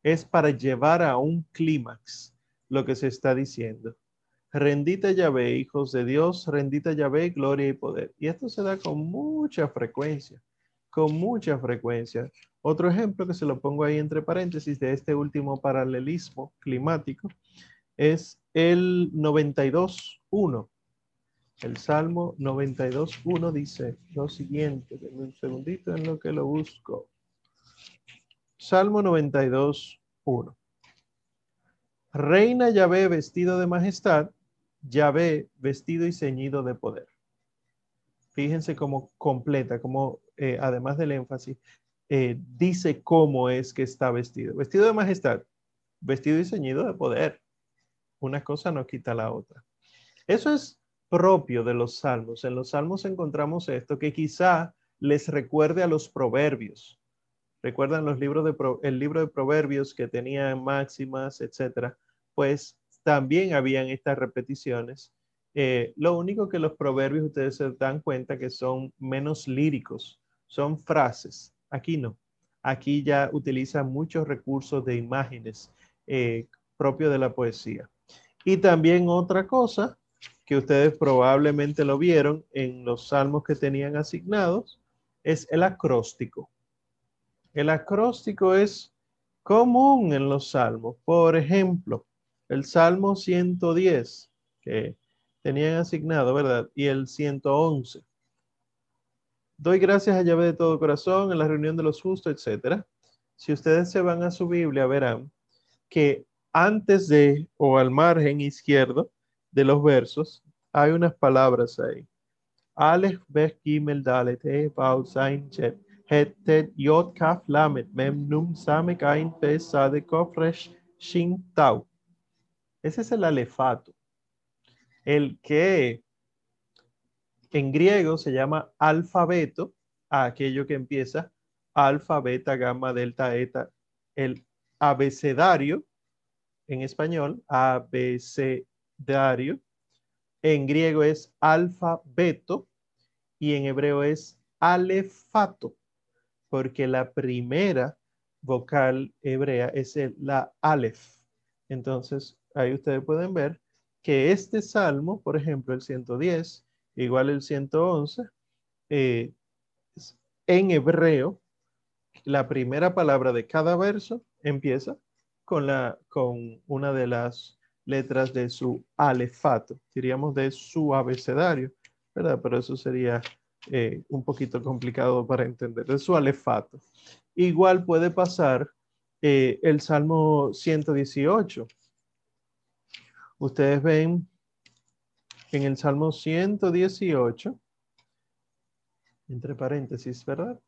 es para llevar a un clímax lo que se está diciendo. Rendita Yahvé, hijos de Dios, rendita Yahvé, gloria y poder. Y esto se da con mucha frecuencia, con mucha frecuencia. Otro ejemplo que se lo pongo ahí entre paréntesis de este último paralelismo climático es el 92.1. El Salmo 92.1 dice lo siguiente. Denme un segundito en lo que lo busco. Salmo 92.1. Reina Yahvé vestido de majestad, Yahvé vestido y ceñido de poder. Fíjense cómo completa, como eh, además del énfasis, eh, dice cómo es que está vestido. Vestido de majestad, vestido y ceñido de poder. Una cosa no quita la otra. Eso es propio de los salmos. En los salmos encontramos esto que quizá les recuerde a los proverbios. ¿Recuerdan los libros de el libro de proverbios que tenían máximas, etcétera? Pues también habían estas repeticiones. Eh, lo único que los proverbios ustedes se dan cuenta que son menos líricos, son frases. Aquí no. Aquí ya utilizan muchos recursos de imágenes eh, propios de la poesía. Y también otra cosa que ustedes probablemente lo vieron en los salmos que tenían asignados es el acróstico. El acróstico es común en los salmos. Por ejemplo, el Salmo 110, que tenían asignado, ¿verdad? Y el 111. Doy gracias a Yahvé de todo corazón en la reunión de los justos, etc. Si ustedes se van a su Biblia, verán que antes de o al margen izquierdo de los versos hay unas palabras ahí. Aleph, Bech, Gimel, Dalet, E, Bau, Zain, Chet, Het, Tet, Yod, Kaf, Lamet, Mem, Num, Samek, Ain, Pe, Sade, Kof, Resh, Shin, Tau. Ese es el alefato. El que en griego se llama alfabeto, a aquello que empieza alfa, beta, gamma, delta, eta. El abecedario, en español, abecedario. En griego es alfabeto y en hebreo es alefato, porque la primera vocal hebrea es la alef. Entonces, ahí ustedes pueden ver que este salmo, por ejemplo, el 110, igual el 111, eh, en hebreo, la primera palabra de cada verso empieza con, la, con una de las letras de su alefato, diríamos de su abecedario, ¿verdad? Pero eso sería eh, un poquito complicado para entender, de su alefato. Igual puede pasar eh, el Salmo 118, Ustedes ven en el Salmo 118, entre paréntesis, ¿verdad?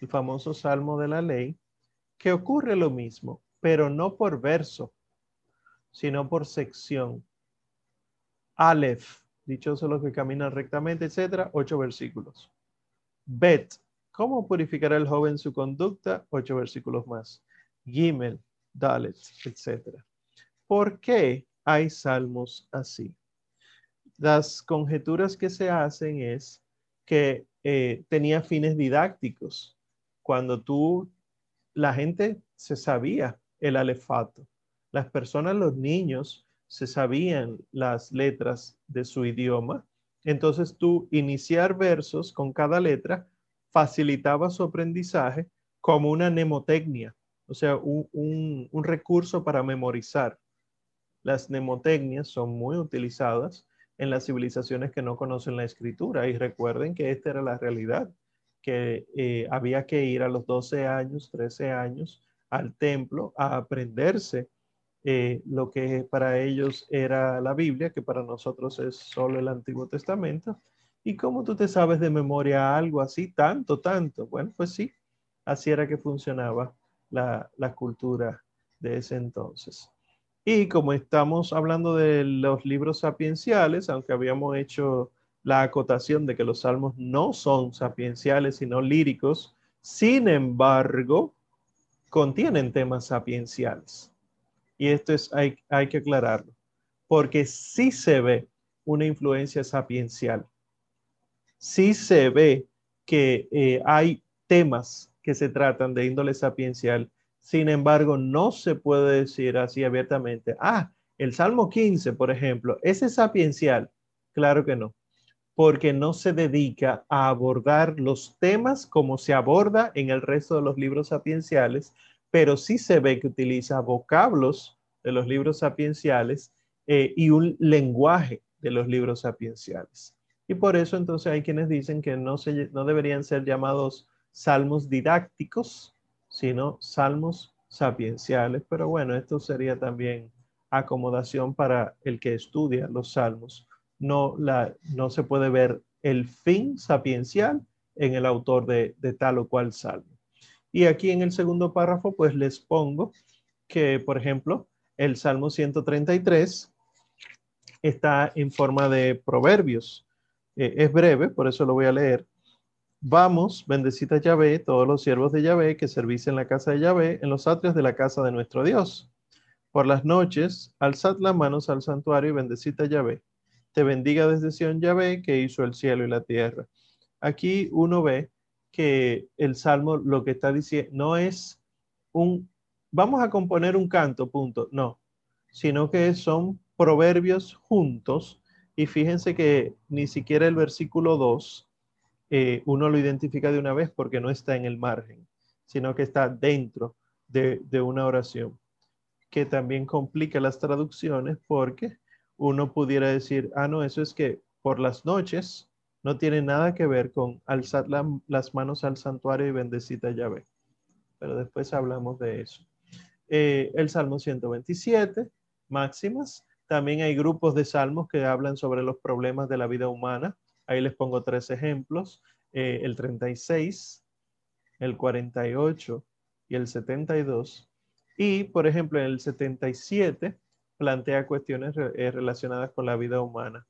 El famoso Salmo de la ley, que ocurre lo mismo, pero no por verso, sino por sección. Aleph, dichosos los que caminan rectamente, etcétera, ocho versículos. Bet, ¿cómo purificará el joven su conducta? Ocho versículos más. Gimel, Dalet, etcétera. ¿Por qué? hay salmos así. Las conjeturas que se hacen es que eh, tenía fines didácticos cuando tú, la gente se sabía el alefato, las personas, los niños, se sabían las letras de su idioma. Entonces tú iniciar versos con cada letra facilitaba su aprendizaje como una mnemotecnia, o sea, un, un recurso para memorizar. Las mnemotecnias son muy utilizadas en las civilizaciones que no conocen la escritura y recuerden que esta era la realidad, que eh, había que ir a los 12 años, 13 años al templo a aprenderse eh, lo que para ellos era la Biblia, que para nosotros es solo el Antiguo Testamento. ¿Y cómo tú te sabes de memoria algo así, tanto, tanto? Bueno, pues sí, así era que funcionaba la, la cultura de ese entonces. Y como estamos hablando de los libros sapienciales, aunque habíamos hecho la acotación de que los salmos no son sapienciales, sino líricos, sin embargo, contienen temas sapienciales. Y esto es, hay, hay que aclararlo, porque sí se ve una influencia sapiencial. Sí se ve que eh, hay temas que se tratan de índole sapiencial. Sin embargo, no se puede decir así abiertamente, ah, el Salmo 15, por ejemplo, ¿ese es sapiencial? Claro que no, porque no se dedica a abordar los temas como se aborda en el resto de los libros sapienciales, pero sí se ve que utiliza vocablos de los libros sapienciales eh, y un lenguaje de los libros sapienciales. Y por eso entonces hay quienes dicen que no, se, no deberían ser llamados salmos didácticos, sino salmos sapienciales. Pero bueno, esto sería también acomodación para el que estudia los salmos. No, la, no se puede ver el fin sapiencial en el autor de, de tal o cual salmo. Y aquí en el segundo párrafo, pues les pongo que, por ejemplo, el Salmo 133 está en forma de proverbios. Eh, es breve, por eso lo voy a leer. Vamos, bendecita Yahvé, todos los siervos de Yahvé que servís en la casa de Yahvé, en los atrios de la casa de nuestro Dios. Por las noches, alzad las manos al santuario y bendecita Yahvé. Te bendiga desde Sion Yahvé, que hizo el cielo y la tierra. Aquí uno ve que el salmo lo que está diciendo no es un, vamos a componer un canto, punto, no, sino que son proverbios juntos y fíjense que ni siquiera el versículo 2 eh, uno lo identifica de una vez porque no está en el margen, sino que está dentro de, de una oración, que también complica las traducciones porque uno pudiera decir, ah, no, eso es que por las noches no tiene nada que ver con alzar las manos al santuario y bendecita llave. Pero después hablamos de eso. Eh, el Salmo 127, máximas. También hay grupos de salmos que hablan sobre los problemas de la vida humana. Ahí les pongo tres ejemplos. Eh, el 36, el 48 y el 72. Y, por ejemplo, en el 77 plantea cuestiones eh, relacionadas con la vida humana.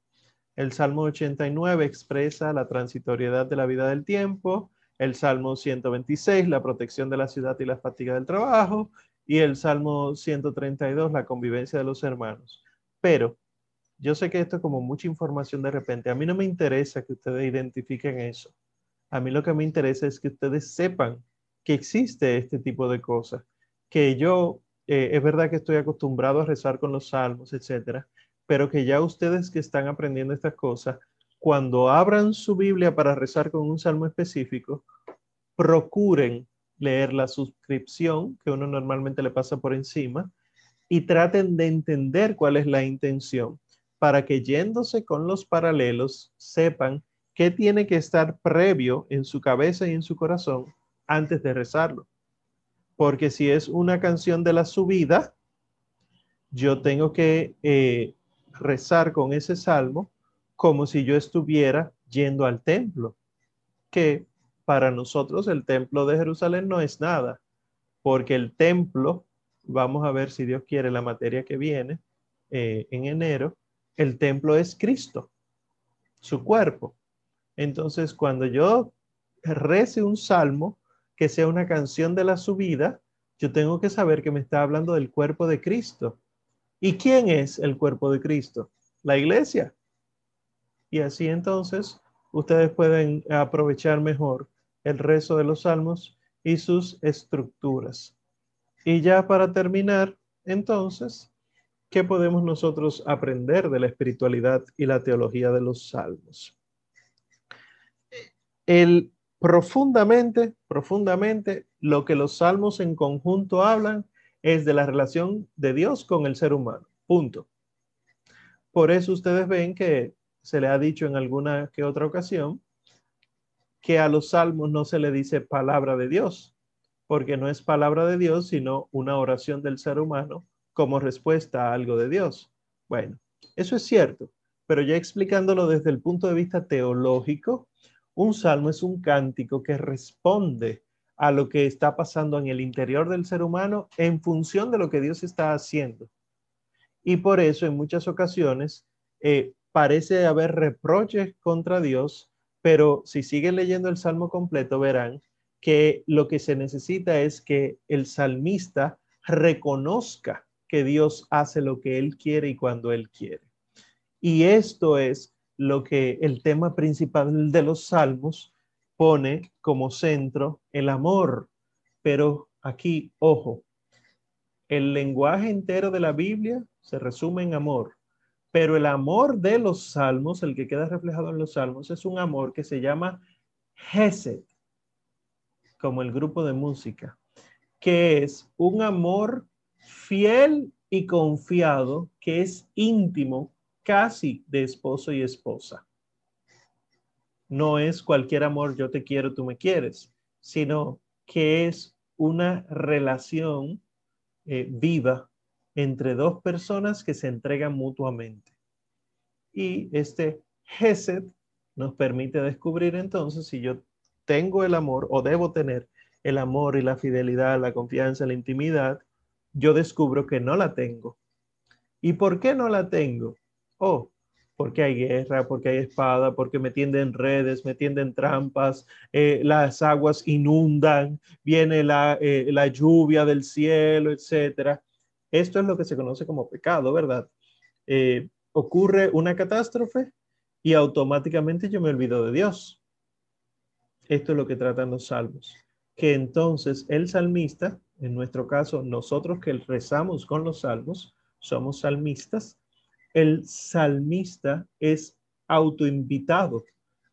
El Salmo 89 expresa la transitoriedad de la vida del tiempo. El Salmo 126, la protección de la ciudad y la fatiga del trabajo. Y el Salmo 132, la convivencia de los hermanos. Pero yo sé que esto es como mucha información de repente. A mí no me interesa que ustedes identifiquen eso. A mí lo que me interesa es que ustedes sepan que existe este tipo de cosas. Que yo, eh, es verdad que estoy acostumbrado a rezar con los salmos, etcétera, pero que ya ustedes que están aprendiendo estas cosas, cuando abran su Biblia para rezar con un salmo específico, procuren leer la suscripción que uno normalmente le pasa por encima y traten de entender cuál es la intención para que yéndose con los paralelos sepan qué tiene que estar previo en su cabeza y en su corazón antes de rezarlo. Porque si es una canción de la subida, yo tengo que eh, rezar con ese salmo como si yo estuviera yendo al templo, que para nosotros el templo de Jerusalén no es nada, porque el templo, vamos a ver si Dios quiere la materia que viene eh, en enero, el templo es Cristo, su cuerpo. Entonces, cuando yo rece un salmo que sea una canción de la subida, yo tengo que saber que me está hablando del cuerpo de Cristo ¿Y quién es el cuerpo de Cristo? La iglesia. Y así entonces ustedes pueden aprovechar mejor el rezo de los salmos y sus estructuras. Y ya para terminar, entonces, ¿qué podemos nosotros aprender de la espiritualidad y la teología de los salmos? El profundamente, profundamente, lo que los salmos en conjunto hablan es de la relación de Dios con el ser humano. Punto. Por eso ustedes ven que se le ha dicho en alguna que otra ocasión que a los salmos no se le dice palabra de Dios, porque no es palabra de Dios, sino una oración del ser humano como respuesta a algo de Dios. Bueno, eso es cierto, pero ya explicándolo desde el punto de vista teológico, un salmo es un cántico que responde a lo que está pasando en el interior del ser humano en función de lo que Dios está haciendo. Y por eso en muchas ocasiones eh, parece haber reproches contra Dios, pero si siguen leyendo el salmo completo verán que lo que se necesita es que el salmista reconozca que Dios hace lo que Él quiere y cuando Él quiere. Y esto es lo que el tema principal de los salmos pone como centro, el amor. Pero aquí, ojo, el lenguaje entero de la Biblia se resume en amor, pero el amor de los salmos, el que queda reflejado en los salmos, es un amor que se llama Hesed, como el grupo de música, que es un amor fiel y confiado, que es íntimo, casi de esposo y esposa. No es cualquier amor, yo te quiero, tú me quieres, sino que es una relación eh, viva entre dos personas que se entregan mutuamente. Y este Gesed nos permite descubrir entonces si yo tengo el amor o debo tener el amor y la fidelidad, la confianza, la intimidad, yo descubro que no la tengo. ¿Y por qué no la tengo? Oh, porque hay guerra, porque hay espada, porque me tienden redes, me tienden trampas, eh, las aguas inundan, viene la, eh, la lluvia del cielo, etcétera. Esto es lo que se conoce como pecado, ¿verdad? Eh, ocurre una catástrofe y automáticamente yo me olvido de Dios. Esto es lo que tratan los salmos. Que entonces el salmista, en nuestro caso, nosotros que rezamos con los salmos, somos salmistas, el salmista es autoinvitado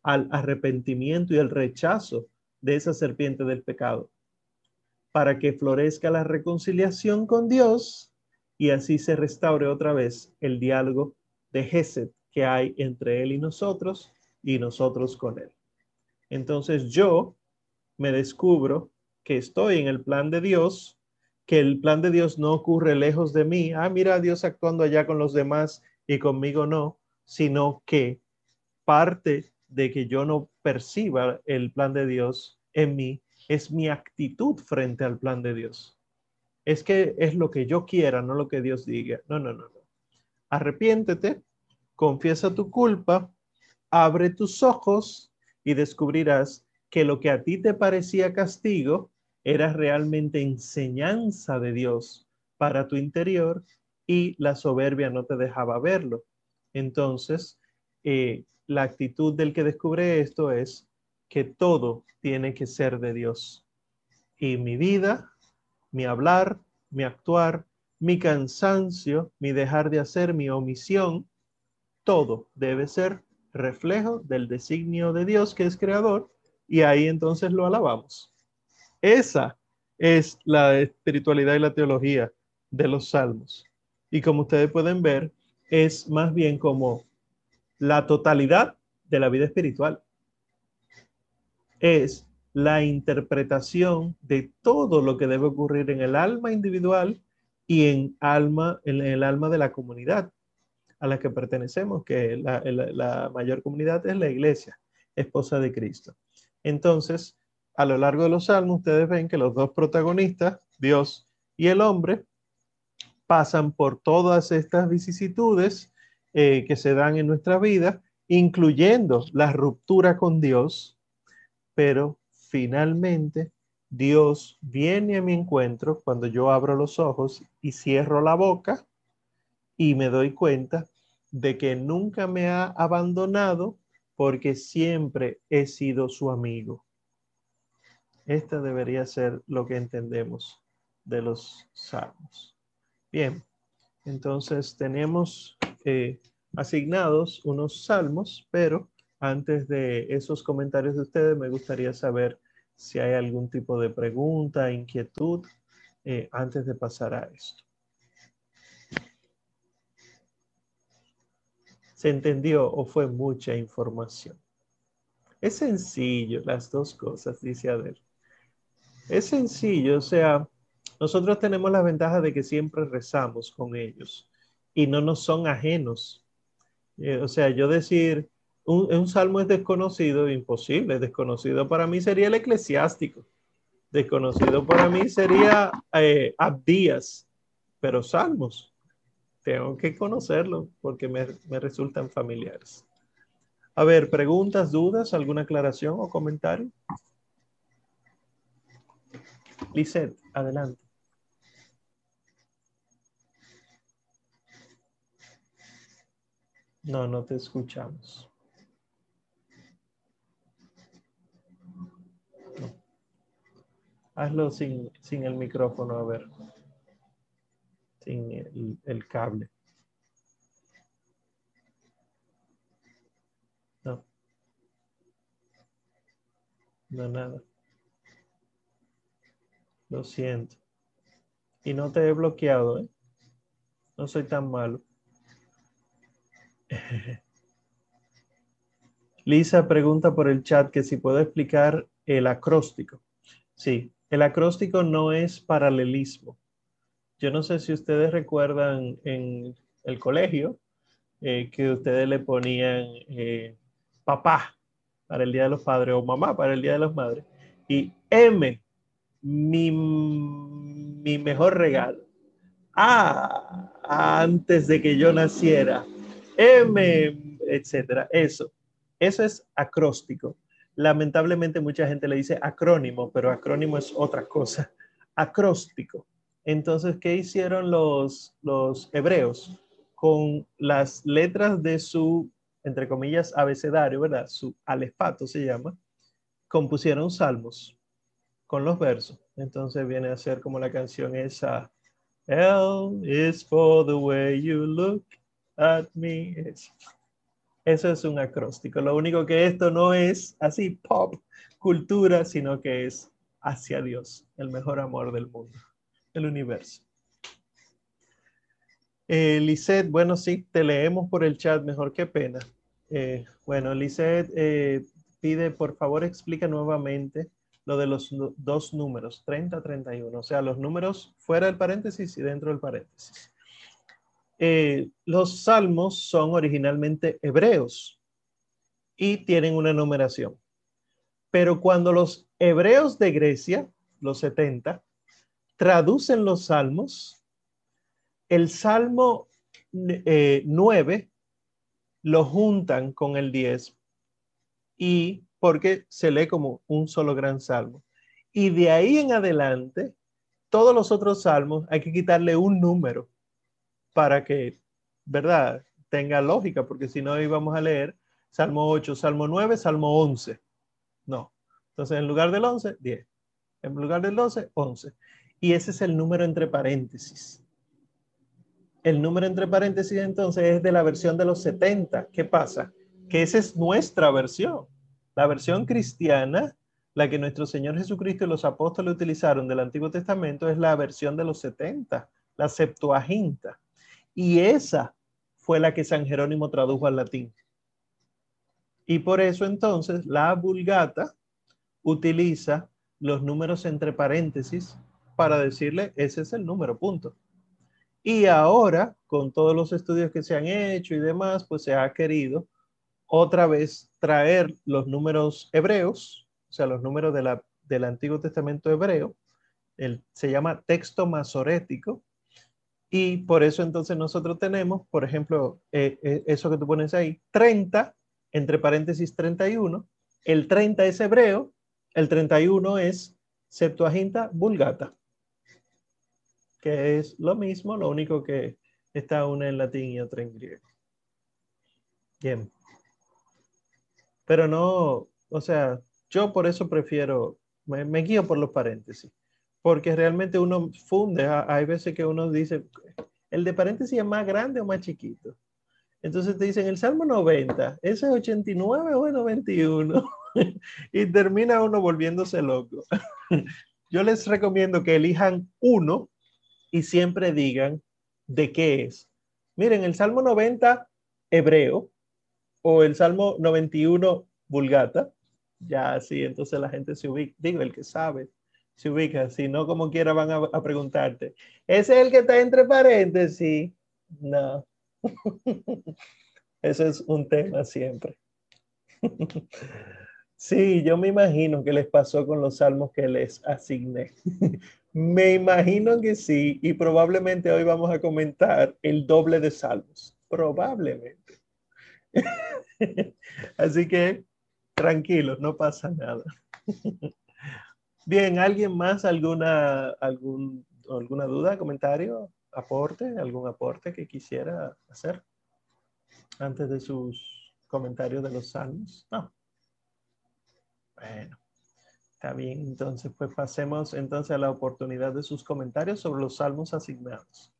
al arrepentimiento y el rechazo de esa serpiente del pecado para que florezca la reconciliación con Dios y así se restaure otra vez el diálogo de Gesed que hay entre Él y nosotros y nosotros con Él. Entonces yo me descubro que estoy en el plan de Dios, que el plan de Dios no ocurre lejos de mí. Ah, mira a Dios actuando allá con los demás y conmigo no, sino que parte de que yo no perciba el plan de Dios en mí es mi actitud frente al plan de Dios. Es que es lo que yo quiera, no lo que Dios diga. No, no, no, no. Arrepiéntete, confiesa tu culpa, abre tus ojos y descubrirás que lo que a ti te parecía castigo era realmente enseñanza de Dios para tu interior y la soberbia no te dejaba verlo. Entonces, eh, la actitud del que descubre esto es que todo tiene que ser de Dios. Y mi vida, mi hablar, mi actuar, mi cansancio, mi dejar de hacer, mi omisión, todo debe ser reflejo del designio de Dios que es creador y ahí entonces lo alabamos. Esa es la espiritualidad y la teología de los salmos. Y como ustedes pueden ver, es más bien como la totalidad de la vida espiritual es la interpretación de todo lo que debe ocurrir en el alma individual y en, alma, en el alma de la comunidad a la que pertenecemos, que la, la mayor comunidad es la iglesia, esposa de Cristo. Entonces, a lo largo de los salmos, ustedes ven que los dos protagonistas, Dios y el hombre, pasan por todas estas vicisitudes eh, que se dan en nuestra vida, incluyendo la ruptura con Dios, pero finalmente Dios viene a mi encuentro cuando yo abro los ojos y cierro la boca y me doy cuenta de que nunca me ha abandonado porque siempre he sido su amigo. Esta debería ser lo que entendemos de los salmos. Bien, entonces tenemos eh, asignados unos salmos, pero antes de esos comentarios de ustedes me gustaría saber si hay algún tipo de pregunta, inquietud, eh, antes de pasar a esto. ¿Se entendió o fue mucha información? Es sencillo las dos cosas, dice Adel. Es sencillo, o sea, nosotros tenemos la ventaja de que siempre rezamos con ellos y no nos son ajenos. Eh, o sea, yo decir, un, salmo es desconocido, imposible, desconocido para mí sería el eclesiástico, desconocido para mí sería eh, Abdías, pero salmos, tengo que conocerlo porque me, me resultan familiares. A ver, preguntas, dudas, alguna aclaración o comentario. Lisette, adelante. No, no te escuchamos. Hazlo sin, sin, el micrófono, a ver. Sin el, el cable. No. No, nada. Lo siento. Y no te he bloqueado, ¿eh? No soy tan malo. Lisa pregunta por el chat que si puedo explicar el acróstico. Sí, el acróstico no es paralelismo. Yo no sé si ustedes recuerdan en el colegio eh, que ustedes le ponían eh, papá para el Día de los Padres o mamá para el Día de las Madres y M mi, mi mejor regalo. Ah, antes de que yo naciera. M, etcétera. Eso. Eso es acróstico. Lamentablemente mucha gente le dice acrónimo, pero acrónimo es otra cosa. Acróstico. Entonces, ¿qué hicieron los, los hebreos? Con las letras de su, entre comillas, abecedario, ¿verdad? Su alefato se llama, compusieron salmos con los versos. Entonces viene a ser como la canción esa. L is for the way you look at me. Eso es un acróstico. Lo único que esto no es así pop, cultura, sino que es hacia Dios, el mejor amor del mundo, el universo. Eh, Lisette, bueno, sí, te leemos por el chat, mejor que pena. Eh, bueno, Lisette eh, pide, por favor, explica nuevamente lo de los dos números, 30, 31, o sea, los números fuera del paréntesis y dentro del paréntesis. Eh, los salmos son originalmente hebreos y tienen una numeración. Pero cuando los hebreos de Grecia, los 70, traducen los salmos, el salmo 9 eh, lo juntan con el 10 y porque se lee como un solo gran salmo. Y de ahí en adelante, todos los otros salmos hay que quitarle un número para que, ¿verdad? Tenga lógica, porque si no íbamos a leer Salmo 8, Salmo 9, Salmo 11. No. Entonces, en lugar del 11, 10. En lugar del 12, 11. Y ese es el número entre paréntesis. El número entre paréntesis entonces es de la versión de los 70. ¿Qué pasa? Que esa es nuestra versión. La versión cristiana, la que nuestro Señor Jesucristo y los apóstoles utilizaron del Antiguo Testamento, es la versión de los 70, la Septuaginta. Y esa fue la que San Jerónimo tradujo al latín. Y por eso entonces la Vulgata utiliza los números entre paréntesis para decirle ese es el número, punto. Y ahora, con todos los estudios que se han hecho y demás, pues se ha querido otra vez traer los números hebreos, o sea, los números de la, del Antiguo Testamento hebreo, el, se llama texto masorético, y por eso entonces nosotros tenemos, por ejemplo, eh, eh, eso que tú pones ahí, 30, entre paréntesis 31, el 30 es hebreo, el 31 es Septuaginta Vulgata, que es lo mismo, lo único que está una en latín y otra en griego. Bien. Pero no, o sea, yo por eso prefiero me, guío por los paréntesis, porque realmente uno funde, hay veces que uno dice, ¿el de paréntesis es más grande o más chiquito? Entonces te dicen, el Salmo 90, ¿ese es 89 o es 91? y termina uno volviéndose loco. Yo les recomiendo que elijan uno y siempre digan de qué es. Miren, el Salmo 90 hebreo o el Salmo 91 vulgata, ya así, entonces la gente se ubica, digo, el que sabe, se ubica, si no como quiera van a, preguntarte, ¿ese es el que está entre paréntesis? No. Eso es un tema siempre. Sí, yo me imagino que les pasó con los salmos que les asigné. Me imagino que sí, y probablemente hoy vamos a comentar el doble de salmos. Probablemente. Así que tranquilos, no pasa nada. Bien, ¿alguien más alguna, algún, alguna duda, comentario, aporte, algún aporte que quisiera hacer antes de sus comentarios de los salmos? No. Bueno. Está bien, entonces pues pasemos entonces a la oportunidad de sus comentarios sobre los salmos asignados.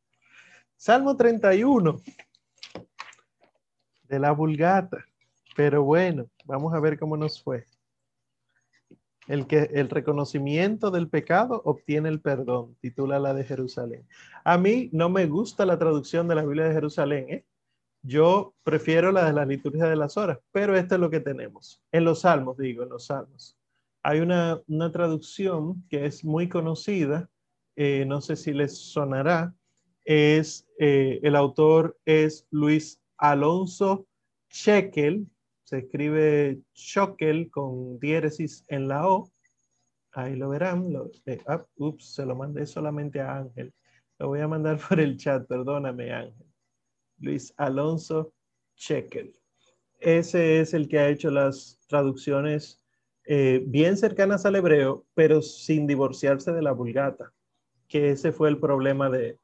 Salmo 31 de la Vulgata. Pero bueno, vamos a ver cómo nos fue. El que el reconocimiento del pecado obtiene el perdón, titula la de Jerusalén. A mí no me gusta la traducción de la Biblia de Jerusalén, ¿eh? Yo prefiero la de la liturgia de las horas, pero esto es lo que tenemos. En los salmos, digo, en los salmos. Hay una, traducción que es muy conocida, eh, no sé si les sonará, es, eh, el autor es Luis Alonso Shekel, se escribe Schokel con diéresis en la O, ahí lo verán, eh, ah, ups, se lo mandé solamente a Ángel, lo voy a mandar por el chat, perdóname Ángel, Luis Alonso Shekel. Ese es el que ha hecho las traducciones eh, bien cercanas al hebreo, pero sin divorciarse de la vulgata, que ese fue el problema de,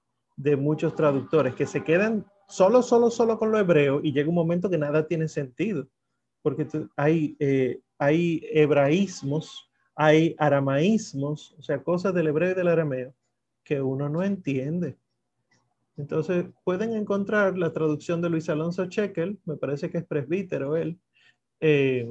muchos traductores, que se quedan solo, solo, solo con lo hebreo y llega un momento que nada tiene sentido, porque hay, eh, hay hebraísmos, hay aramaísmos, o sea, cosas del hebreo y del arameo que uno no entiende. Entonces, pueden encontrar la traducción de Luis Alonso Chekel, me parece que es presbítero él, eh,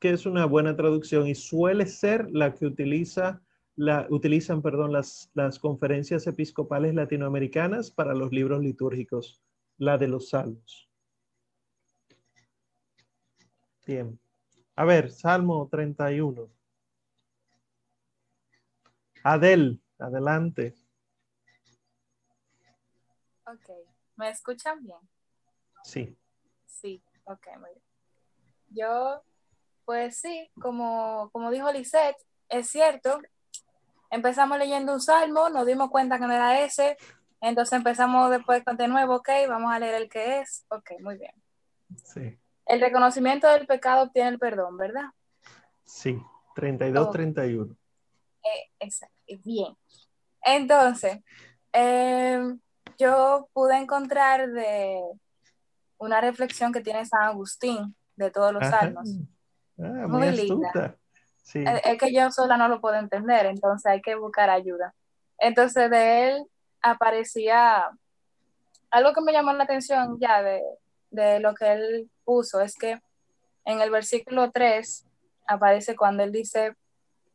que es una buena traducción y suele ser la que utiliza, la, utilizan perdón, las, las conferencias episcopales latinoamericanas para los libros litúrgicos, la de los salmos. Bien. A ver, Salmo 31. Adel, adelante. Ok, ¿me escuchan bien? Sí. Sí, ok, muy bien. Yo pues sí, como, como dijo Lisette, es cierto. Empezamos leyendo un salmo, nos dimos cuenta que no era ese, entonces empezamos después de nuevo, ok, vamos a leer el que es. Ok, muy bien. Sí. El reconocimiento del pecado obtiene el perdón, ¿verdad? Sí, 32-31. Eh, exacto, bien. Entonces, em, yo pude encontrar de una reflexión que tiene San Agustín de todos los salmos. Ah, muy, linda. Es, que yo sola no lo puedo entender, entonces hay que buscar ayuda. Entonces de él aparecía algo que me llamó la atención ya de, de lo que él puso, es que en el versículo 3 aparece cuando él dice,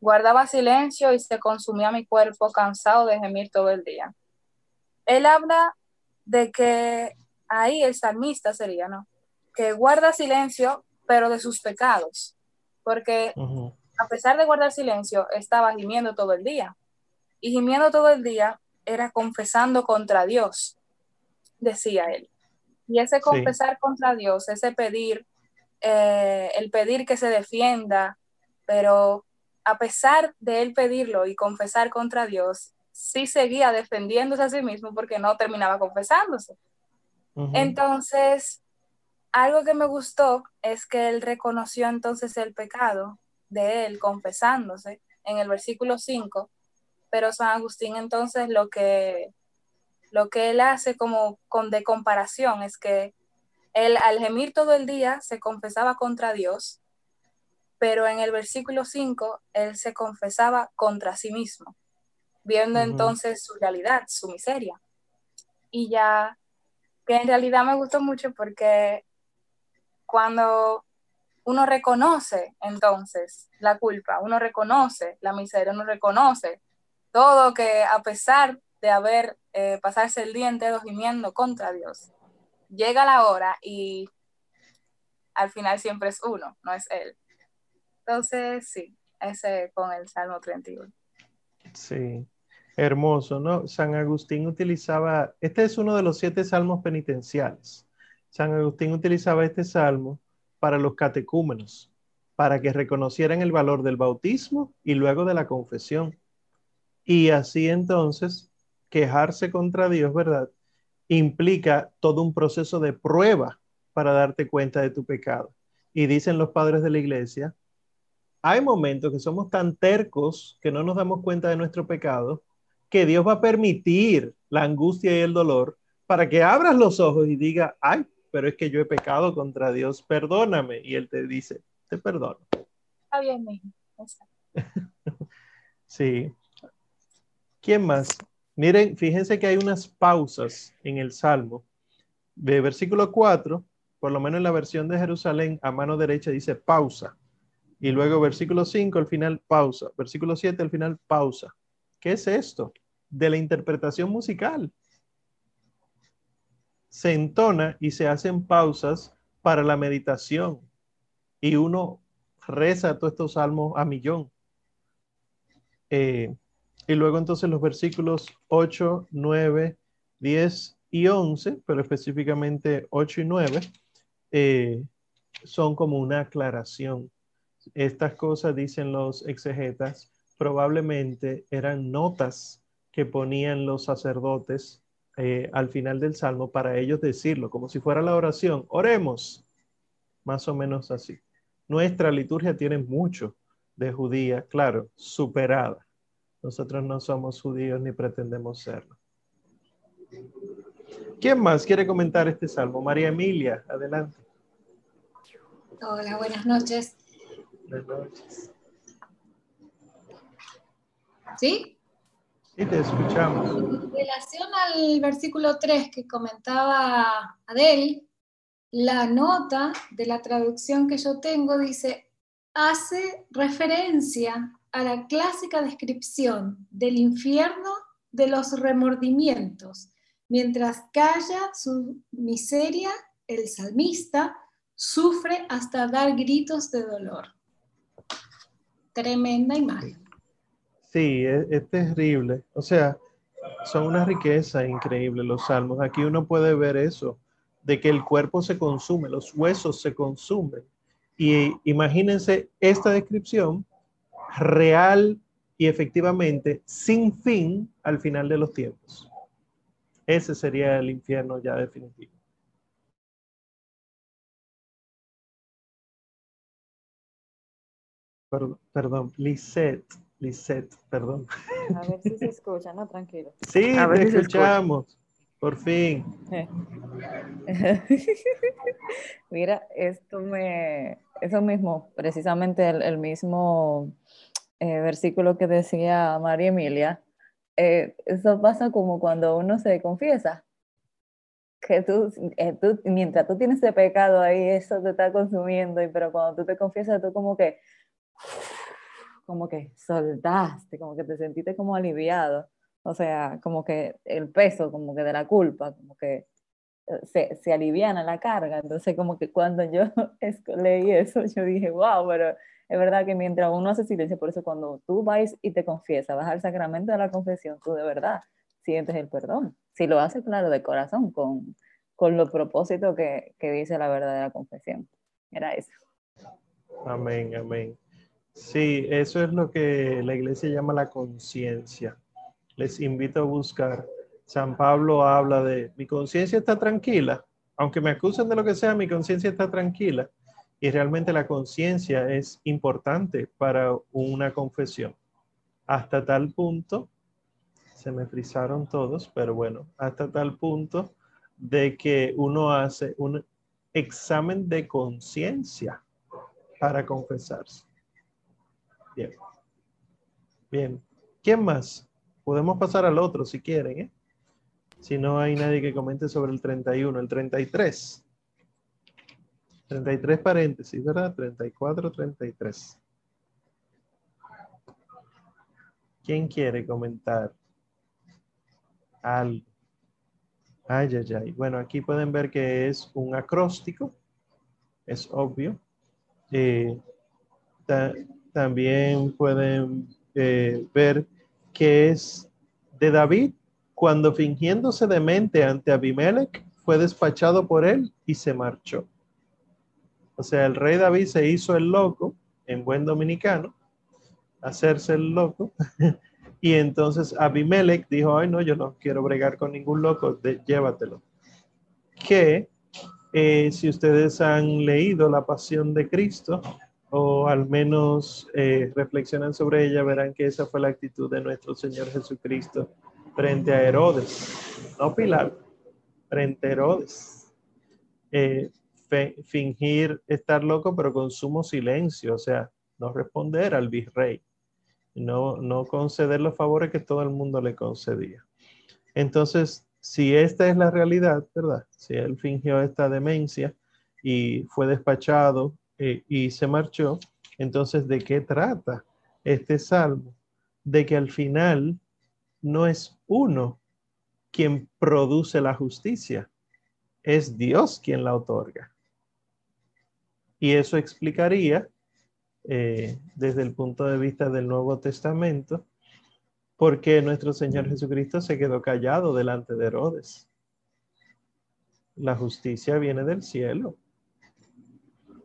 guardaba silencio y se consumía mi cuerpo cansado de gemir todo el día. Él habla de que ahí el salmista sería, ¿no? Que guarda silencio pero de sus pecados, porque a pesar de guardar silencio, estaba gimiendo todo el día. Y gimiendo todo el día era confesando contra Dios, decía él. Y ese confesar contra Dios, ese pedir, eh, el pedir que se defienda, pero a pesar de él pedirlo y confesar contra Dios, sí seguía defendiéndose a sí mismo porque no terminaba confesándose. Entonces, algo que me gustó es que él reconoció entonces el pecado de él confesándose en el versículo 5, pero San Agustín entonces lo que, lo que él hace como con, de comparación es que él al gemir todo el día se confesaba contra Dios pero en el versículo 5 él se confesaba contra sí mismo, viendo entonces su realidad, su miseria. Y ya, que en realidad me gustó mucho porque cuando uno reconoce entonces la culpa, uno reconoce la miseria, uno reconoce todo que a pesar de haber eh, pasarse el día entero gimiendo contra Dios, llega la hora y al final siempre es uno, no es él. Entonces, sí, ese con el Salmo 31. Sí, hermoso, ¿no? San Agustín utilizaba, este es uno de los siete salmos penitenciales. San Agustín utilizaba este salmo para los catecúmenos, para que reconocieran el valor del bautismo y luego de la confesión. Y así entonces, quejarse contra Dios, ¿verdad? Implica todo un proceso de prueba para darte cuenta de tu pecado. Y dicen los padres de la iglesia, hay momentos que somos tan tercos que no nos damos cuenta de nuestro pecado, que Dios va a permitir la angustia y el dolor para que abras los ojos y diga, ay, pero es que yo he pecado contra Dios, perdóname. Y Él te dice, te perdono. Está bien, sí. ¿Quién más? Miren, fíjense que hay unas pausas en el Salmo. De versículo 4, por lo menos en la versión de Jerusalén, a mano derecha dice pausa. Y luego versículo 5, al final pausa. Versículo 7, al final pausa. ¿Qué es esto? De la interpretación musical. Se entona y se hacen pausas para la meditación. Y uno reza todos estos salmos a millón. Eh, y luego entonces los versículos 8, 9, 10 y 11, pero específicamente 8 y 9, eh, son como una aclaración. Estas cosas, dicen los exegetas, probablemente eran notas que ponían los sacerdotes eh, al final del salmo para ellos decirlo, como si fuera la oración. Oremos, más o menos así. Nuestra liturgia tiene mucho de judía, claro, superada nosotros no somos judíos ni pretendemos serlo. ¿Quién más quiere comentar este salmo? María Emilia, adelante. Hola, buenas noches. Buenas noches. ¿Sí? Sí, te escuchamos. En relación al versículo 3 que comentaba Adel, la nota de la traducción que yo tengo dice, hace referencia a la clásica descripción del infierno de los remordimientos. Mientras calla su miseria, el salmista sufre hasta dar gritos de dolor. Tremenda imagen. Sí, es, terrible. O sea, son una riqueza increíble los salmos. Aquí uno puede ver eso, de que el cuerpo se consume, los huesos se consumen. Y imagínense esta descripción real y efectivamente sin fin al final de los tiempos. Ese sería el infierno ya definitivo. Perdón, perdón, Lisette, Lisette, perdón. A ver si se escucha, no, tranquilo. Sí, te escuchamos, por fin. Mira, esto me, eso mismo, precisamente el mismo eh, versículo que decía María Emilia, eh, eso pasa como cuando uno se confiesa, que tú, eh, tú, mientras tú tienes ese pecado ahí, eso te está consumiendo, y, pero cuando tú te confiesas, tú como que, como que soltaste, como que te sentiste como aliviado, o sea, como que el peso, como que de la culpa, como que se, se aliviana la carga, entonces como que cuando yo leí eso, yo dije, wow, pero es verdad que mientras uno hace silencio, por eso cuando tú vas y te confiesas, vas al sacramento de la confesión, tú de verdad sientes el perdón. Si lo haces, claro, de corazón, con, con los propósitos que, que dice la verdadera confesión. Era eso. Amén, amén. Sí, eso es lo que la iglesia llama la conciencia. Les invito a buscar. San Pablo habla de, mi conciencia está tranquila, aunque me acusen de lo que sea, mi conciencia está tranquila. Y realmente la conciencia es importante para una confesión. Hasta tal punto, se me frisaron todos, pero bueno, hasta tal punto de que uno hace un examen de conciencia para confesarse. Bien. Bien. ¿Quién más? Podemos pasar al otro si quieren, ¿eh? Si no hay nadie que comente sobre el 31, el 33. 33 paréntesis, ¿verdad? 34, 33. ¿Quién quiere comentar algo? Ay, ay, ay. Bueno, aquí pueden ver que es un acróstico. Es obvio. Eh, también pueden eh, ver que es de David cuando fingiéndose demente ante Abimelech fue despachado por él y se marchó. O sea, el rey David se hizo el loco, en buen dominicano, hacerse el loco. y entonces Abimelech dijo, ay no, yo no quiero bregar con ningún loco, llévatelo. Que eh, si ustedes han leído La Pasión de Cristo, o al menos eh, reflexionan sobre ella, verán que esa fue la actitud de nuestro Señor Jesucristo frente a Herodes, no Pilar, frente a Herodes. Eh, fingir estar loco, pero con sumo silencio, o sea, no responder al virrey, no, no conceder los favores que todo el mundo le concedía. Entonces, si esta es la realidad, ¿verdad? Si él fingió esta demencia y fue despachado eh, y se marchó, entonces, ¿de qué trata este salmo? De que al final no es uno quien produce la justicia, es Dios quien la otorga. Y eso explicaría, eh, desde el punto de vista del Nuevo Testamento, por qué nuestro Señor Jesucristo se quedó callado delante de Herodes. La justicia viene del cielo.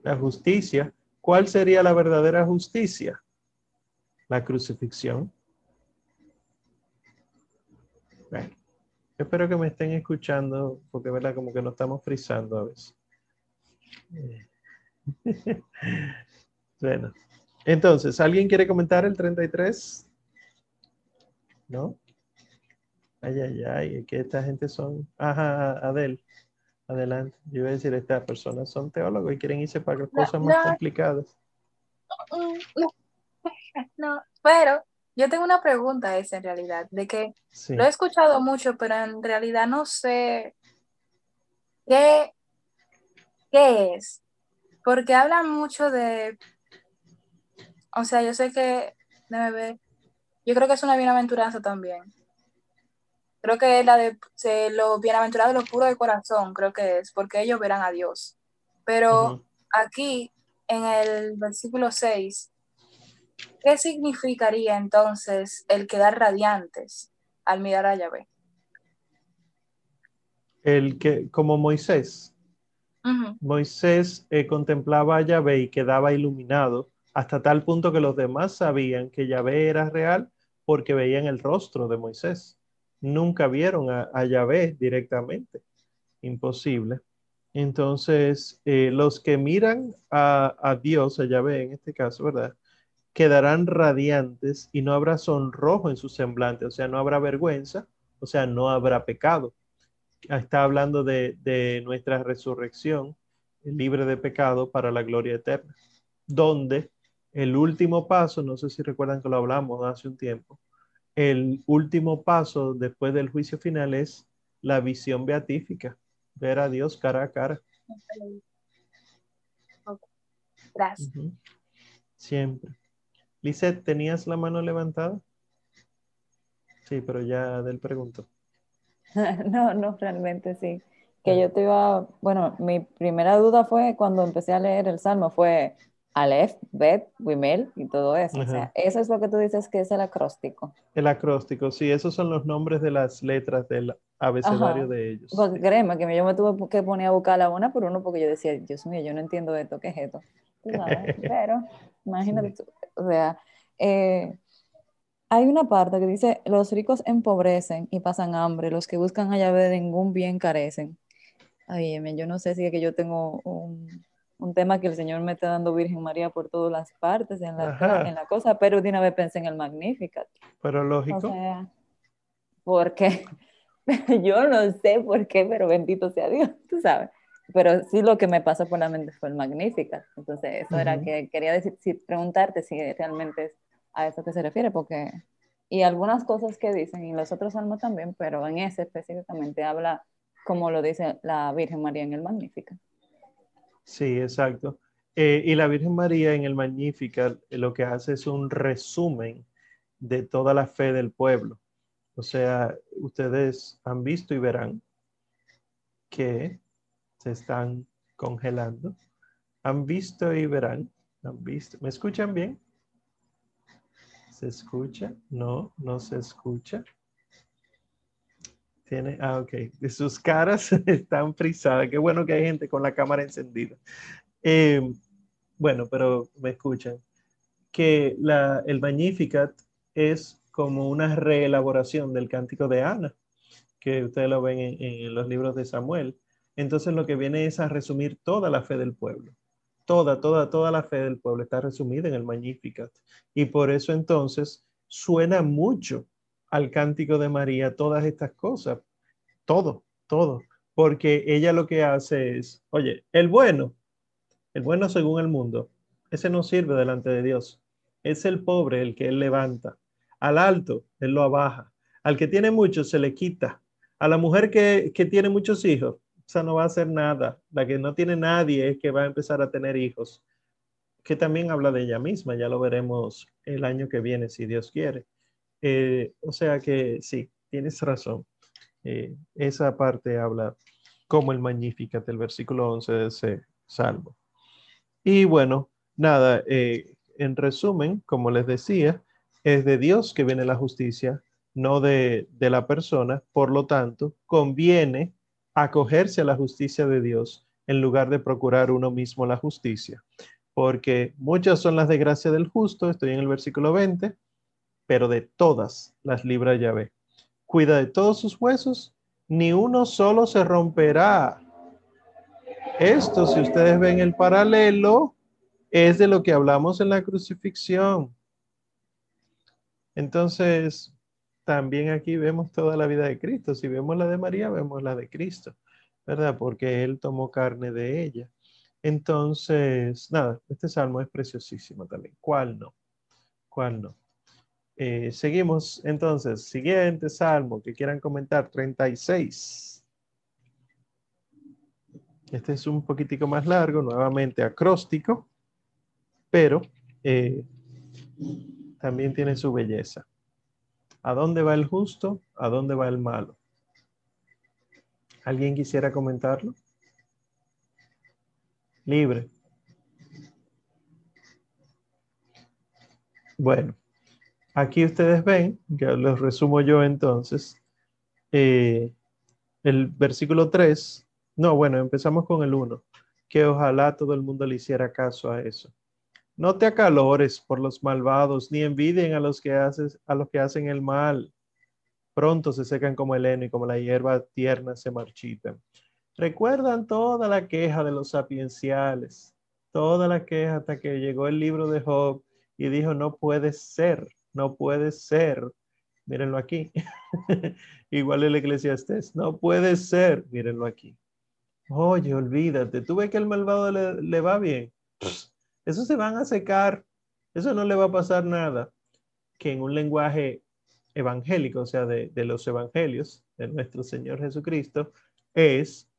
La justicia, ¿cuál sería la verdadera justicia? La crucifixión. Bueno, espero que me estén escuchando, porque verdad como que nos estamos frizando a veces. Bueno, entonces, ¿alguien quiere comentar el 33? ¿No? Ay, ay, ay, que esta gente son... Ajá, Adel, adelante. Yo iba a decir, estas personas son teólogos y quieren irse para cosas más complicadas. No, pero yo tengo una pregunta esa en realidad, de que lo he escuchado mucho, pero en realidad no sé qué, qué es. Porque hablan mucho de, o sea, yo sé que, debe ver, yo creo que es una bienaventuranza también. Creo que es la de, los bienaventurados, los puros de corazón, creo que es, porque ellos verán a Dios. Pero aquí, en el versículo 6, ¿qué significaría entonces el quedar radiantes al mirar a Yahvé? El que, como Moisés. Moisés eh, contemplaba a Yahvé y quedaba iluminado hasta tal punto que los demás sabían que Yahvé era real porque veían el rostro de Moisés. Nunca vieron a, Yahvé directamente. Imposible. Entonces, eh, los que miran a, a, Dios, a Yahvé en este caso, ¿verdad? Quedarán radiantes y no habrá sonrojo en su semblante, o sea, no habrá vergüenza, o sea, no habrá pecado está hablando de, nuestra resurrección libre de pecado para la gloria eterna, donde el último paso, no sé si recuerdan que lo hablamos hace un tiempo, el último paso después del juicio final es la visión beatífica, ver a Dios cara a cara. Gracias. Siempre. Lizeth, ¿tenías la mano levantada? Sí, pero ya del pregunto. no, no, realmente sí. Que yo te iba, bueno, mi primera duda fue cuando empecé a leer el Salmo, fue Aleph, Bet, Wimel y todo eso. O sea, eso es lo que tú dices que es el acróstico. El acróstico, sí, esos son los nombres de las letras del abecedario de ellos. Porque créeme que yo me tuve que poner a buscar la una por uno porque yo decía, Dios mío, yo no entiendo esto, ¿qué es esto? Pero, imagínate tú, o sea, eh, hay una parte que dice, los ricos empobrecen y pasan hambre, los que buscan allá de ningún bien carecen. Ay, yo no sé si es que yo tengo un, un, tema que el Señor me está dando Virgen María por todas las partes en la, en la cosa, pero de una vez pensé en el Magnificat. Pero lógico. O sea, ¿por qué? yo no sé por qué, pero bendito sea Dios, tú sabes. Pero sí lo que me pasó por la mente fue el Magnificat. Entonces, eso era que quería decir, si, preguntarte si realmente es a eso que se refiere, porque, y algunas cosas que dicen, y los otros salmos también, pero en ese específicamente habla como lo dice la Virgen María en el Magnífica. Sí, exacto. Eh, y la Virgen María en el Magnífica lo que hace es un resumen de toda la fe del pueblo. O sea, ustedes han visto y verán que se están congelando. Han visto y verán. Han visto. ¿Me escuchan bien? ¿Se escucha? No, no se escucha. Tiene, ah, ok. Sus caras están frisadas. Qué bueno que hay gente con la cámara encendida. Eh, bueno, pero me escuchan. Que la, el Magnificat es como una reelaboración del cántico de Ana, que ustedes lo ven en, los libros de Samuel. Entonces lo que viene es a resumir toda la fe del pueblo. Toda, toda, toda la fe del pueblo está resumida en el Magnificat. Y por eso entonces suena mucho al cántico de María todas estas cosas. Todo, todo. Porque ella lo que hace es, oye, el bueno, el bueno según el mundo, ese no sirve delante de Dios. Es el pobre el que él levanta. Al alto, él lo abaja. Al que tiene mucho, se le quita. A la mujer que, tiene muchos hijos, no va a hacer nada. La que no tiene nadie es que va a empezar a tener hijos. Que también habla de ella misma, ya lo veremos el año que viene, si Dios quiere. Eh, o sea que sí, tienes razón. Eh, esa parte habla como el Magnificat, el versículo 11 de ese salmo. Y bueno, nada, eh, en resumen, como les decía, es de Dios que viene la justicia, no de, la persona. Por lo tanto, conviene acogerse a la justicia de Dios en lugar de procurar uno mismo la justicia. Porque muchas son las desgracias del justo, estoy en el versículo 20, pero de todas las libra Yahvé. Cuida de todos sus huesos, ni uno solo se romperá. Esto, si ustedes ven el paralelo, es de lo que hablamos en la crucifixión. Entonces, también aquí vemos toda la vida de Cristo. Si vemos la de María, vemos la de Cristo, ¿verdad? Porque Él tomó carne de ella. Entonces, nada, este salmo es preciosísimo también. ¿Cuál no? ¿Cuál no? Eh, seguimos entonces. Siguiente salmo que quieran comentar, 36. Este es un poquitico más largo, nuevamente acróstico, pero eh, también tiene su belleza. ¿A dónde va el justo? ¿A dónde va el malo? ¿Alguien quisiera comentarlo? Libre. Bueno, aquí ustedes ven, que los resumo yo entonces, eh, el versículo 3, no, bueno, empezamos con el 1, que ojalá todo el mundo le hiciera caso a eso. No te acalores por los malvados, ni envidien a los que haces, a los que hacen el mal. Pronto se secan como el heno y como la hierba tierna se marchitan. Recuerdan toda la queja de los sapienciales, toda la queja hasta que llegó el libro de Job y dijo, no puede ser, no puede ser. Mírenlo aquí. Igual el eclesiastés, no puede ser, mírenlo aquí. Oye, olvídate, tú ves que el malvado le, le va bien. Eso se van a secar, eso no le va a pasar nada. Que en un lenguaje evangélico, o sea, de, los evangelios de nuestro Señor Jesucristo, es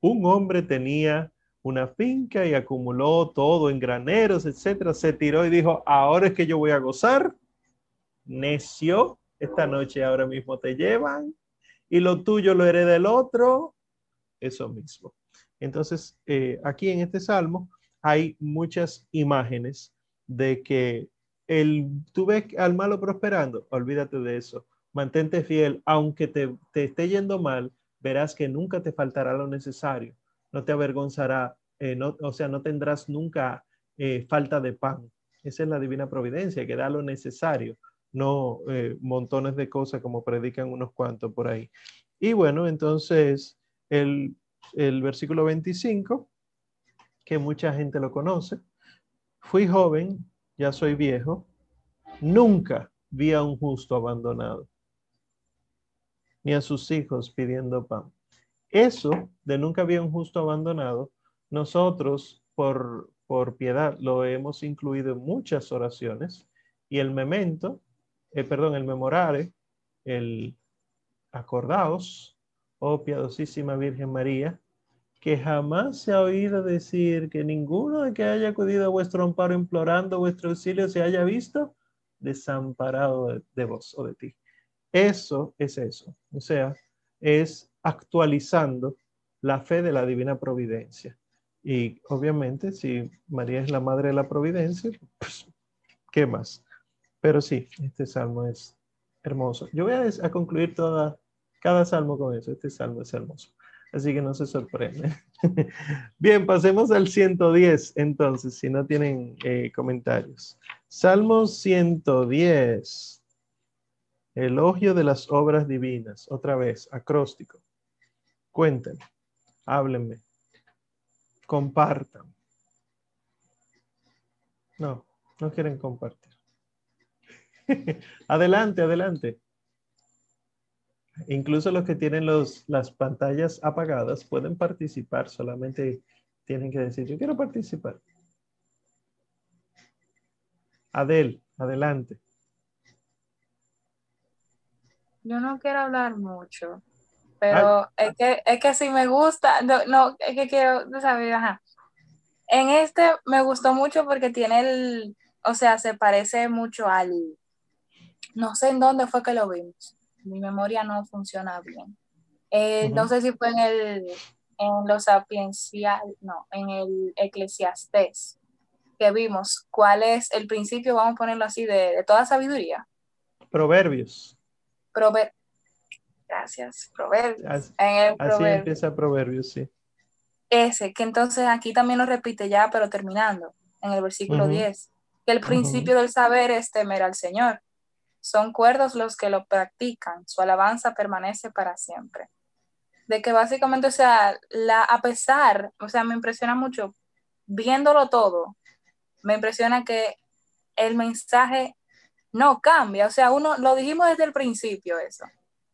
un hombre tenía una finca y acumuló todo en graneros, etcétera, se tiró y dijo, ahora es que yo voy a gozar. Necio, esta noche ahora mismo te llevan y lo tuyo lo hereda el otro. Eso mismo. Entonces, eh, aquí en este salmo hay muchas imágenes de que el, tú ves al malo prosperando, olvídate de eso. Mantente fiel, aunque te, esté yendo mal, verás que nunca te faltará lo necesario, no te avergonzará, eh, no, o sea, no tendrás nunca eh, falta de pan. Esa es la divina providencia, que da lo necesario, no eh, montones de cosas como predican unos cuantos por ahí. Y bueno, entonces el, el versículo 25 que mucha gente lo conoce. Fui joven, ya soy viejo, nunca vi a un justo abandonado, ni a sus hijos pidiendo pan. Eso de nunca vi a un justo abandonado, nosotros por, por piedad lo hemos incluido en muchas oraciones Y el memento, eh, perdón, el memorare, el acordaos, oh piadosísima Virgen María, que jamás se ha oído decir que ninguno de que haya acudido a vuestro amparo implorando vuestro auxilio se haya visto desamparado de, vos o de ti. Eso es eso. O sea, es actualizando la fe de la divina providencia. Y obviamente, si María es la madre de la providencia, pues, ¿qué más? Pero sí, este salmo es hermoso. Yo voy a, a concluir toda, cada salmo con eso. Este salmo es hermoso. Así que no se sorprende. Bien, pasemos al 110 entonces, si no tienen eh, comentarios. Salmo 110. Elogio de las obras divinas. Otra vez, acróstico. Cuéntenme, háblenme, compartan. No, no quieren compartir. adelante, adelante. Incluso los que tienen los, las pantallas apagadas pueden participar, solamente tienen que decir, yo quiero participar. Adel, adelante. Yo no quiero hablar mucho, pero es, que, es que si me gusta, no, no es que quiero ajá. En este me gustó mucho porque tiene el, o sea, se parece mucho al, no sé en dónde fue que lo vimos, mi memoria no funciona bien. Eh, no sé si fue en el en los sapiencial, no, en el eclesiastés, que vimos cuál es el principio, vamos a ponerlo así, de, toda sabiduría. Proverbios. Prover Gracias, proverbios. Así, así empieza proverbios, sí. Ese, que entonces aquí también lo repite ya, pero terminando, en el versículo 10, que el principio del saber es temer al Señor son cuerdos los que lo practican, su alabanza permanece para siempre. De que básicamente, o sea, la, a pesar, o sea, me impresiona mucho, viéndolo todo, me impresiona que el mensaje no cambia, o sea, uno, lo dijimos desde el principio eso,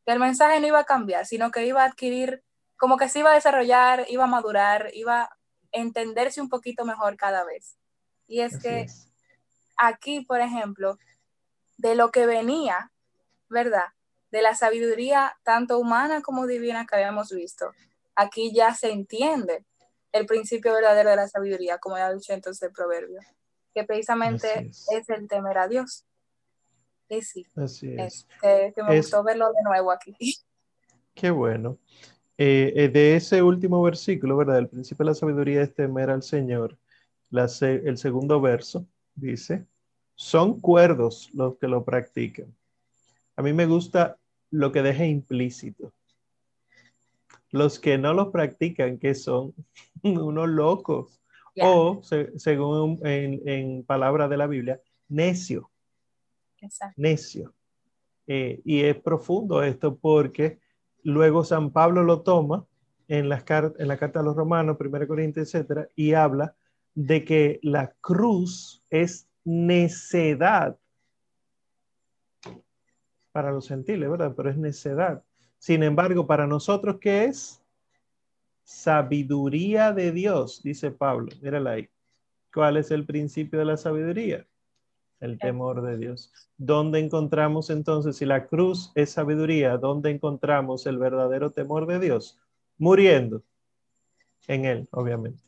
que el mensaje no iba a cambiar, sino que iba a adquirir, como que se iba a desarrollar, iba a madurar, iba a entenderse un poquito mejor cada vez. Y es que aquí, por ejemplo, de lo que venía, ¿verdad? De la sabiduría tanto humana como divina que habíamos visto. Aquí ya se entiende el principio verdadero de la sabiduría, como ya dicho entonces el proverbio, que precisamente es. el temer a Dios. Y sí, Así es. que, me gustó verlo de nuevo aquí. Qué bueno. Eh, eh, de ese último versículo, ¿verdad? El principio de la sabiduría es temer al Señor. el segundo verso dice, son cuerdos los que lo practican. A mí me gusta lo que deja implícito. Los que no lo practican, que son unos locos. O, según en, palabra de la Biblia, necio. Necio. Eh, y es profundo esto porque luego San Pablo lo toma en, las en la carta a los romanos, 1 Corintios, etcétera, y habla de que la cruz es necedad para los gentiles, ¿verdad? Pero es necedad. Sin embargo, para nosotros, ¿qué es? Sabiduría de Dios, dice Pablo. Mírala ahí. ¿Cuál es el principio de la sabiduría? El temor de Dios. ¿Dónde encontramos entonces, si la cruz es sabiduría, dónde encontramos el verdadero temor de Dios? Muriendo en Él, obviamente.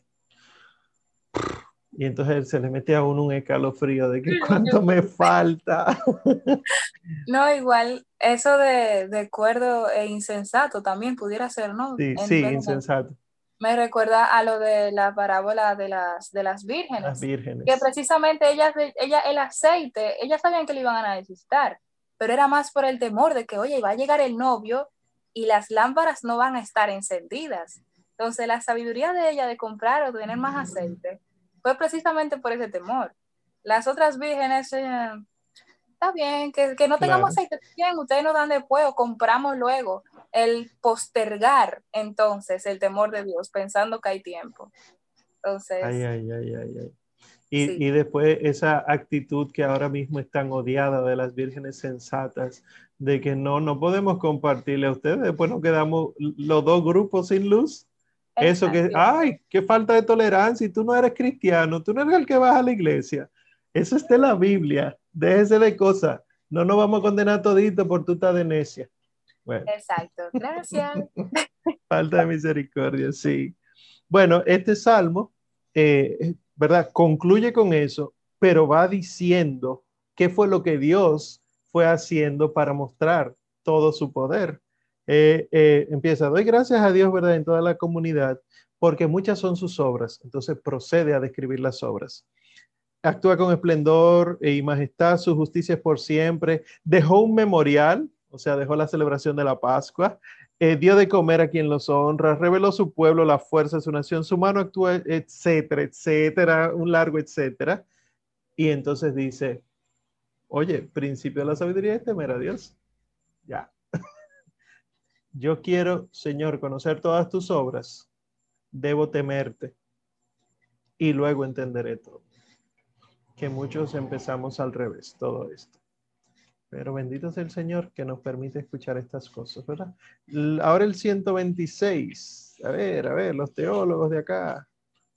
Y entonces se le mete a uno un escalofrío de que cuánto me falta. No, igual, eso de, de cuerdo e insensato también pudiera ser, ¿no? Sí, sí, insensato. Me recuerda a lo de la parábola de las, de las vírgenes. Las vírgenes. Que precisamente ellas, ella, el aceite, ellas sabían que lo iban a necesitar, pero era más por el temor de que, oye, va a llegar el novio y las lámparas no van a estar encendidas. Entonces, la sabiduría de ella de comprar o tener más aceite fue precisamente por ese temor. Las otras vírgenes, eh, está bien, que, no tengamos aceite, bien, ustedes nos dan después o compramos luego. El postergar entonces el temor de Dios pensando que hay tiempo. Entonces. Ay, ay, ay, ay, ay. Y, y, después esa actitud que ahora mismo es tan odiada de las vírgenes sensatas, de que no, no podemos compartirle a ustedes, después nos quedamos los dos grupos sin luz. Eso que, ay, qué falta de tolerancia y tú no eres cristiano, tú no eres el que vas a la iglesia. Eso está en la Biblia. déjese de cosas. No nos vamos a condenar todito por tu de necia. Exacto, gracias. Falta de misericordia, sí. Bueno, este salmo, eh, ¿verdad? Concluye con eso, pero va diciendo qué fue lo que Dios fue haciendo para mostrar todo su poder. Eh, eh, empieza, doy gracias a Dios, ¿verdad? En toda la comunidad, porque muchas son sus obras. Entonces procede a describir las obras. Actúa con esplendor y majestad, su justicia es por siempre. Dejó un memorial, o sea, dejó la celebración de la Pascua. Eh, dio de comer a quien los honra, reveló su pueblo, la fuerza de su nación, su mano actúa, etcétera, etcétera, un largo etcétera. Y entonces dice, oye, principio de la sabiduría es temer a Dios. Ya. Yo quiero, Señor, conocer todas tus obras, debo temerte y luego entenderé todo. Que muchos empezamos al revés, todo esto. Pero bendito sea el Señor que nos permite escuchar estas cosas, ¿verdad? Ahora el 126. A ver, a ver, los teólogos de acá.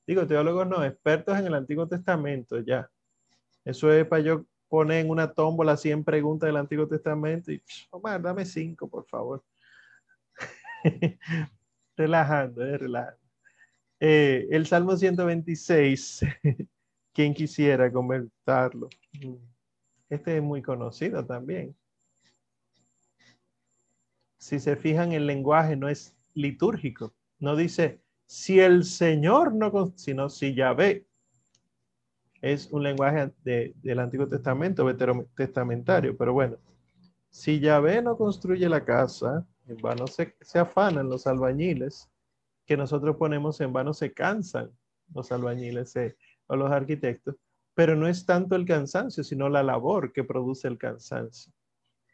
Digo, teólogos no, expertos en el Antiguo Testamento, ya. Eso es para yo poner en una tómbola 100 preguntas del Antiguo Testamento y, Omar, dame cinco, por favor. relajando, eh, relajando. Eh, el Salmo 126, ¿quién quisiera comentarlo? Este es muy conocido también. Si se fijan, el lenguaje no es litúrgico. No dice, si el Señor no, sino si Yahvé. Es un lenguaje del Antiguo Testamento, testamentario, pero bueno. Si Yahvé no construye la casa, en vano se, se afanan los albañiles, que nosotros ponemos en vano se cansan los albañiles o los arquitectos pero no es tanto el cansancio, sino la labor que produce el cansancio.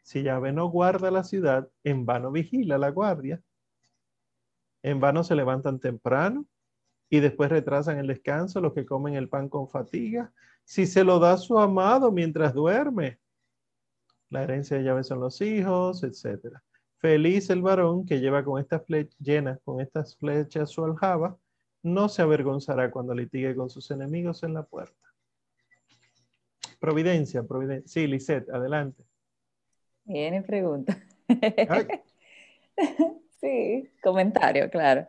Si Yahvé no guarda la ciudad, en vano vigila la guardia. En vano se levantan temprano y después retrasan el descanso los que comen el pan con fatiga. Si se lo da su amado mientras duerme, la herencia de Yahvé son los hijos, etc. Feliz el varón que lleva con estas flechas llenas, con estas flechas su aljaba, no se avergonzará cuando litigue con sus enemigos en la puerta. Providencia, Providencia. Sí, Lisette, adelante. Viene pregunta. sí, comentario, claro.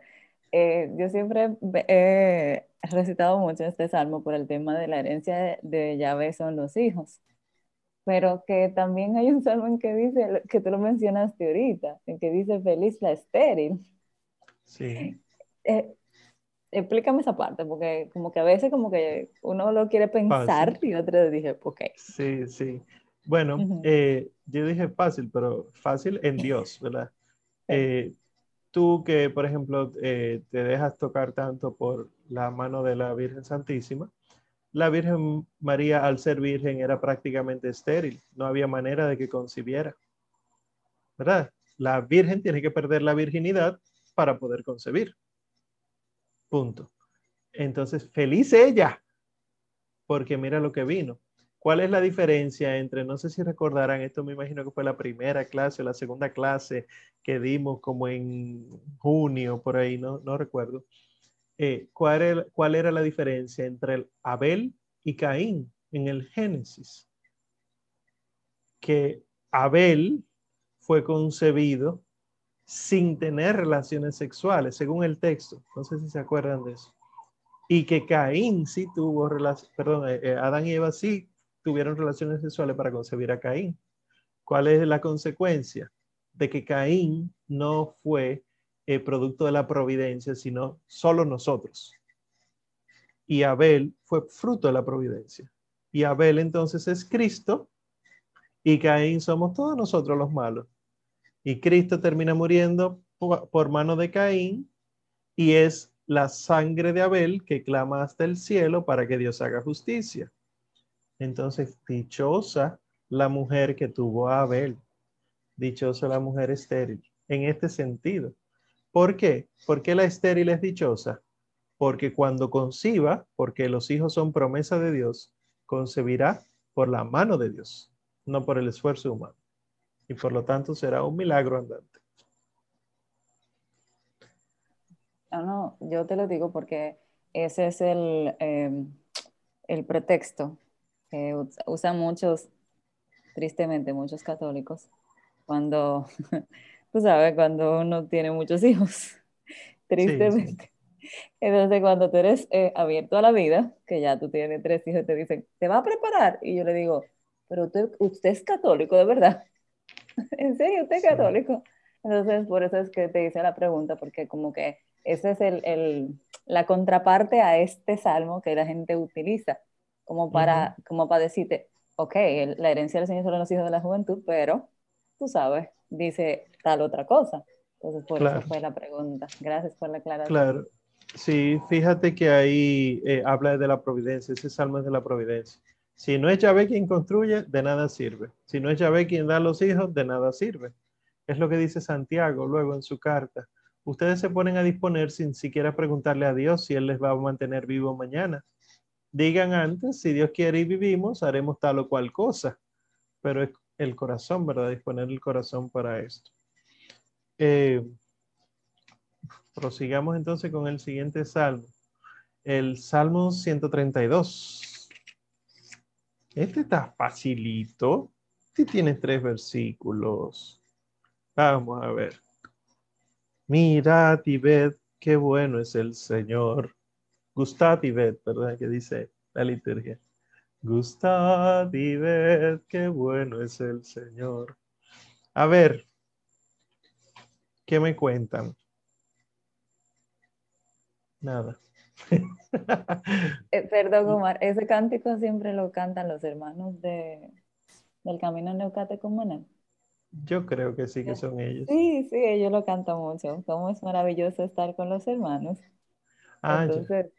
Eh, yo siempre he recitado mucho este salmo por el tema de la herencia de, Yahvé son los hijos, pero que también hay un salmo en que dice, que tú lo mencionaste ahorita, en que dice feliz la estéril. Sí. Eh, explícame esa parte, porque como que a veces como que uno lo quiere pensar y otro dije, ok. Sí, sí. Bueno, eh, yo dije fácil, pero fácil en Dios, ¿verdad? Eh, tú que, por ejemplo, eh, te dejas tocar tanto por la mano de la Virgen Santísima, la Virgen María al ser virgen era prácticamente estéril, no había manera de que concibiera, ¿verdad? La Virgen tiene que perder la virginidad para poder concebir. Punto. Entonces, feliz ella, porque mira lo que vino. ¿Cuál es la diferencia entre, no sé si recordarán, esto me imagino que fue la primera clase o la segunda clase que dimos como en junio, por ahí, no, no recuerdo. Eh, ¿cuál, era, ¿Cuál era la diferencia entre el Abel y Caín en el Génesis? Que Abel fue concebido sin tener relaciones sexuales, según el texto. No sé si se acuerdan de eso. Y que Caín sí tuvo relaciones, perdón, eh, eh, Adán y Eva sí tuvieron relaciones sexuales para concebir a Caín. ¿Cuál es la consecuencia? De que Caín no fue eh, producto de la providencia, sino solo nosotros. Y Abel fue fruto de la providencia. Y Abel entonces es Cristo y Caín somos todos nosotros los malos. Y Cristo termina muriendo por mano de Caín y es la sangre de Abel que clama hasta el cielo para que Dios haga justicia. Entonces, dichosa la mujer que tuvo a Abel. Dichosa la mujer estéril. En este sentido. ¿Por qué? ¿Por qué la estéril es dichosa? Porque cuando conciba, porque los hijos son promesa de Dios, concebirá por la mano de Dios, no por el esfuerzo humano y por lo tanto será un milagro andante. No, no, yo te lo digo porque ese es el, em, el pretexto que usan muchos tristemente muchos católicos, cuando, tú sabes, cuando uno tiene muchos hijos, tristemente. Entonces, cuando tú eres eh, abierto a la vida, que ya tú tienes tres hijos, te dicen, ¿te va a preparar? Y yo le digo, pero usted, usted es católico, de verdad. ¿En serio usted es católico? Entonces, por eso es que te hice la pregunta, porque como que esa es el, el, la contraparte a este salmo que la gente utiliza, como para, como para decirte, ok, la herencia del Señor son los hijos de la juventud, pero tú sabes, dice tal otra cosa. Entonces, por eso fue la pregunta. Gracias por la aclaración. Claro. Sí, fíjate que ahí eh, habla de la providencia, ese salmo es de la providencia. Si no es Yahvé quien construye, de nada sirve. Si no es Yahvé quien da los hijos, de nada sirve. Es lo que dice Santiago luego en su carta. Ustedes se ponen a disponer sin siquiera preguntarle a Dios si Él les va a mantener vivo mañana. Digan antes, si Dios quiere y vivimos, haremos tal o cual cosa. Pero es el corazón, ¿verdad? Disponer el corazón para esto. Eh, prosigamos entonces con el siguiente salmo. El Salmo 132. Este está facilito. Este tiene tres versículos. Vamos a ver. Mirad y ved qué bueno es el Señor. Gustad y ved, ¿verdad? Que dice la liturgia. Gustad y ved qué bueno es el Señor. A ver, ¿qué me cuentan? Nada. Eh, perdón, Omar, ese cántico siempre lo cantan los hermanos de, del Camino Neucate Comunal. Yo creo que sí que son ellos. Sí, sí, ellos lo cantan mucho. Cómo es maravilloso estar con los hermanos. Ah, entonces,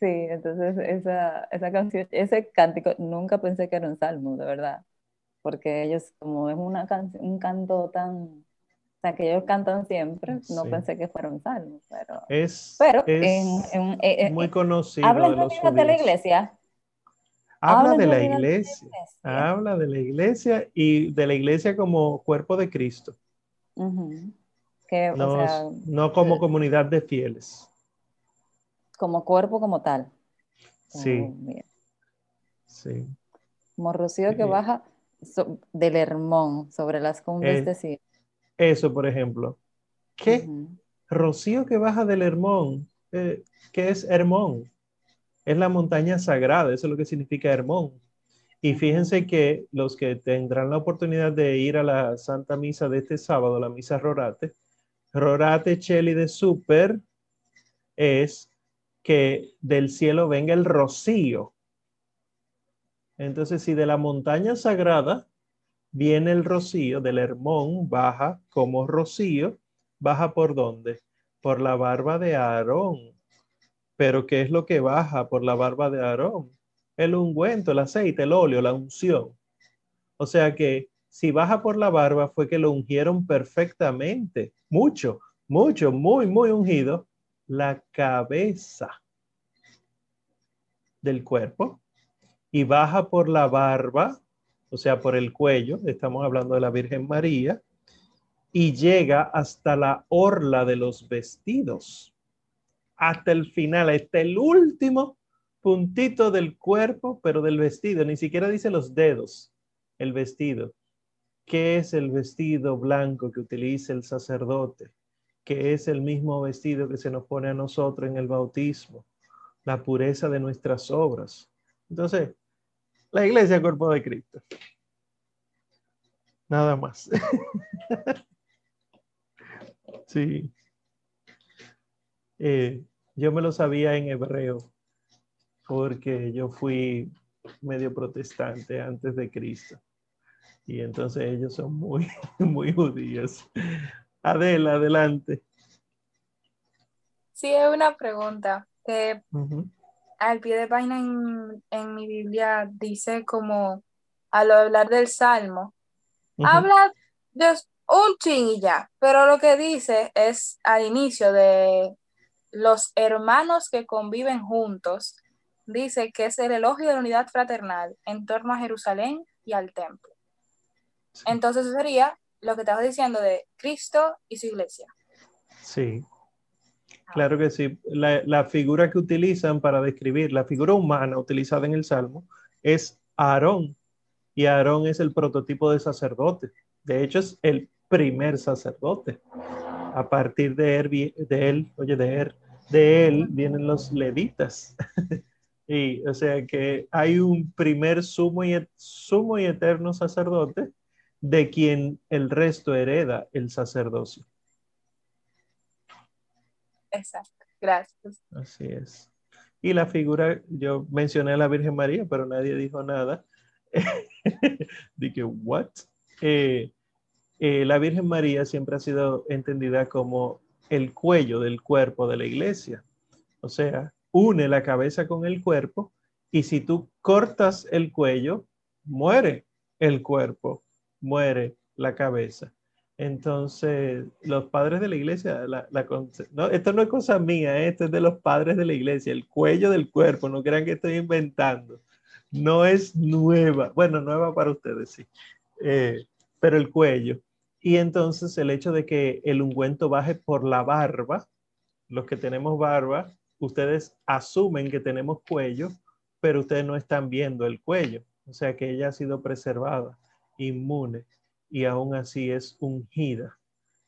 sí, entonces esa, esa canción, ese cántico, nunca pensé que era un salmo, de verdad. Porque ellos, como es una un canto tan, o sea, que ellos cantan siempre, no pensé que fuera un salmo, pero es, pero es muy conocido. ¿Hablan de, de la iglesia? Habla de la iglesia, habla de la iglesia y de la iglesia como cuerpo de Cristo. no, como eh, comunidad de fieles. Como cuerpo como tal. Sí. sí. Como rocío que baja del Hermón sobre las cumbres de sí. Eso, por ejemplo. ¿Qué? Rocío que baja del Hermón. Eh, ¿Qué es Hermón? es la montaña sagrada, eso es lo que significa Hermón. Y fíjense que los que tendrán la oportunidad de ir a la Santa Misa de este sábado, la Misa Rorate, Rorate Cheli de Super es que del cielo venga el rocío. Entonces, si de la montaña sagrada viene el rocío, del Hermón baja como rocío, baja por dónde? Por la barba de Aarón. Pero ¿qué es lo que baja por la barba de Aarón? El ungüento, el aceite, el óleo, la unción. O sea que si baja por la barba fue que lo ungieron perfectamente, mucho, mucho, muy, muy ungido, la cabeza del cuerpo y baja por la barba, o sea, por el cuello, estamos hablando de la Virgen María, y llega hasta la orla de los vestidos hasta el final, hasta el último puntito del cuerpo, pero del vestido. Ni siquiera dice los dedos, el vestido. ¿Qué es el vestido blanco que utiliza el sacerdote? ¿Qué es el mismo vestido que se nos pone a nosotros en el bautismo? La pureza de nuestras obras. Entonces, la iglesia cuerpo de Cristo. Nada más. sí. Eh, yo me lo sabía en hebreo porque yo fui medio protestante antes de Cristo. Y entonces ellos son muy, muy judíos. Adela, adelante. Sí, es una pregunta. Al pie de página en, mi Biblia dice como al hablar del Salmo, habla de un ching y ya, pero lo que dice es al inicio de los hermanos que conviven juntos, dice que es el elogio de la unidad fraternal en torno a Jerusalén y al templo. Entonces sería lo que estabas diciendo de Cristo y su iglesia. Sí, claro que sí. La, la, figura que utilizan para describir, la figura humana utilizada en el Salmo es Aarón. y Aarón es el prototipo de sacerdote. De hecho, es el primer sacerdote. A partir de él, de él oye, de él, de él vienen los levitas. y o sea que hay un primer sumo y, sumo y eterno sacerdote de quien el resto hereda el sacerdocio. Exacto, gracias. Así es. Y la figura, yo mencioné a la Virgen María, pero nadie dijo nada. Dije, ¿what? Eh, eh, la Virgen María siempre ha sido entendida como el cuello del cuerpo de la iglesia. O sea, une la cabeza con el cuerpo y si tú cortas el cuello, muere el cuerpo, muere la cabeza. Entonces, los padres de la iglesia, no, esto no es cosa mía, esto es de los padres de la iglesia, el cuello del cuerpo, no crean que estoy inventando, no es nueva, bueno, nueva para ustedes, sí, eh, pero el cuello. Y entonces el hecho de que el ungüento baje por la barba, los que tenemos barba, ustedes asumen que tenemos cuello, pero ustedes no están viendo el cuello, o sea que ella ha sido preservada, inmune y aún así es ungida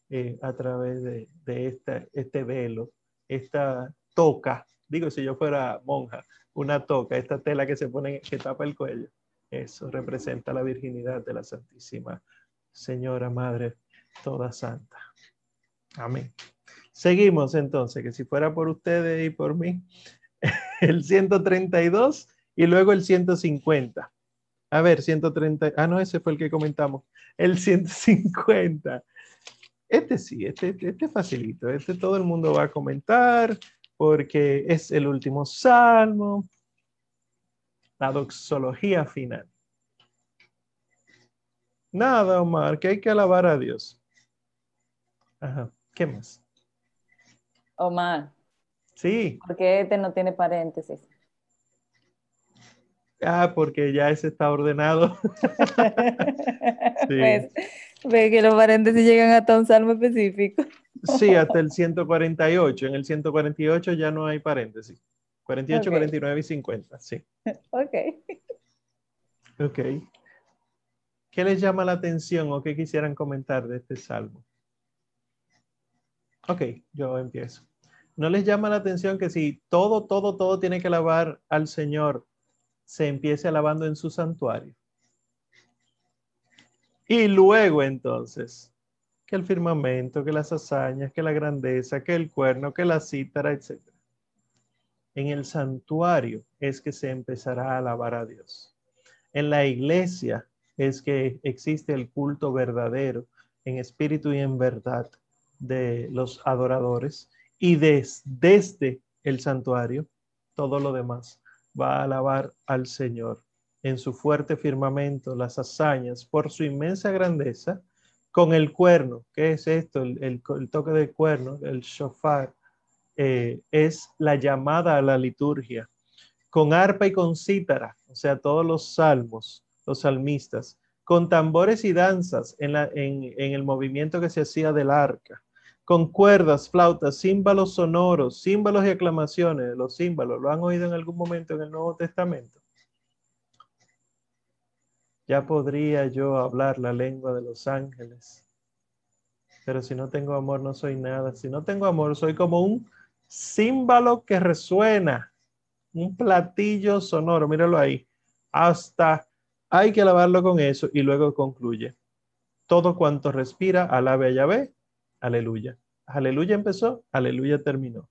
eh, a través de, esta, este velo, esta toca. Digo, si yo fuera monja, una toca, esta tela que se pone, que tapa el cuello. Eso representa la virginidad de la Santísima Señora Madre toda santa. Amén. Seguimos entonces, que si fuera por ustedes y por mí, el 132 y luego el 150. A ver, 130. Ah, no, ese fue el que comentamos. El 150. Este sí, este, este facilito. Este todo el mundo va a comentar porque es el último salmo. La doxología final. Nada, Omar, que hay que alabar a Dios. Ajá, ¿qué más? Omar. Sí. Porque este no tiene paréntesis. Ah, porque ya ese está ordenado. Pues, ve que los paréntesis llegan hasta un salmo específico. sí, hasta el 148. En el 148 ya no hay paréntesis. 48, 49 y 50, sí. Ok. Ok. ¿Qué les llama la atención o qué quisieran comentar de este salmo? Ok, yo empiezo. ¿No les llama la atención que si todo, todo, todo tiene que alabar al Señor, se empiece alabando en su santuario. Y luego entonces, que el firmamento, que las hazañas, que la grandeza, que el cuerno, que la cítara, etc. En el santuario es que se empezará a alabar a Dios. En la iglesia es que existe el culto verdadero en espíritu y en verdad de los adoradores y desde el santuario todo lo demás va a alabar al Señor en su fuerte firmamento, las hazañas, por su inmensa grandeza, con el cuerno. ¿Qué es esto? El, toque del cuerno, el shofar, eh, es la llamada a la liturgia. Con arpa y con cítara, o sea, todos los salmos, los salmistas, con tambores y danzas en, en el movimiento que se hacía del arca con cuerdas, flautas, címbalos sonoros, címbalos y aclamaciones. Los címbalos, ¿lo han oído en algún momento en el Nuevo Testamento? Ya podría yo hablar la lengua de los ángeles, pero si no tengo amor no soy nada. Si no tengo amor soy como un címbalo que resuena, un platillo sonoro, míralo ahí. Hasta hay que alabarlo con eso y luego concluye. Todo cuanto respira, alabe a Yahvé aleluya. Aleluya empezó, aleluya terminó.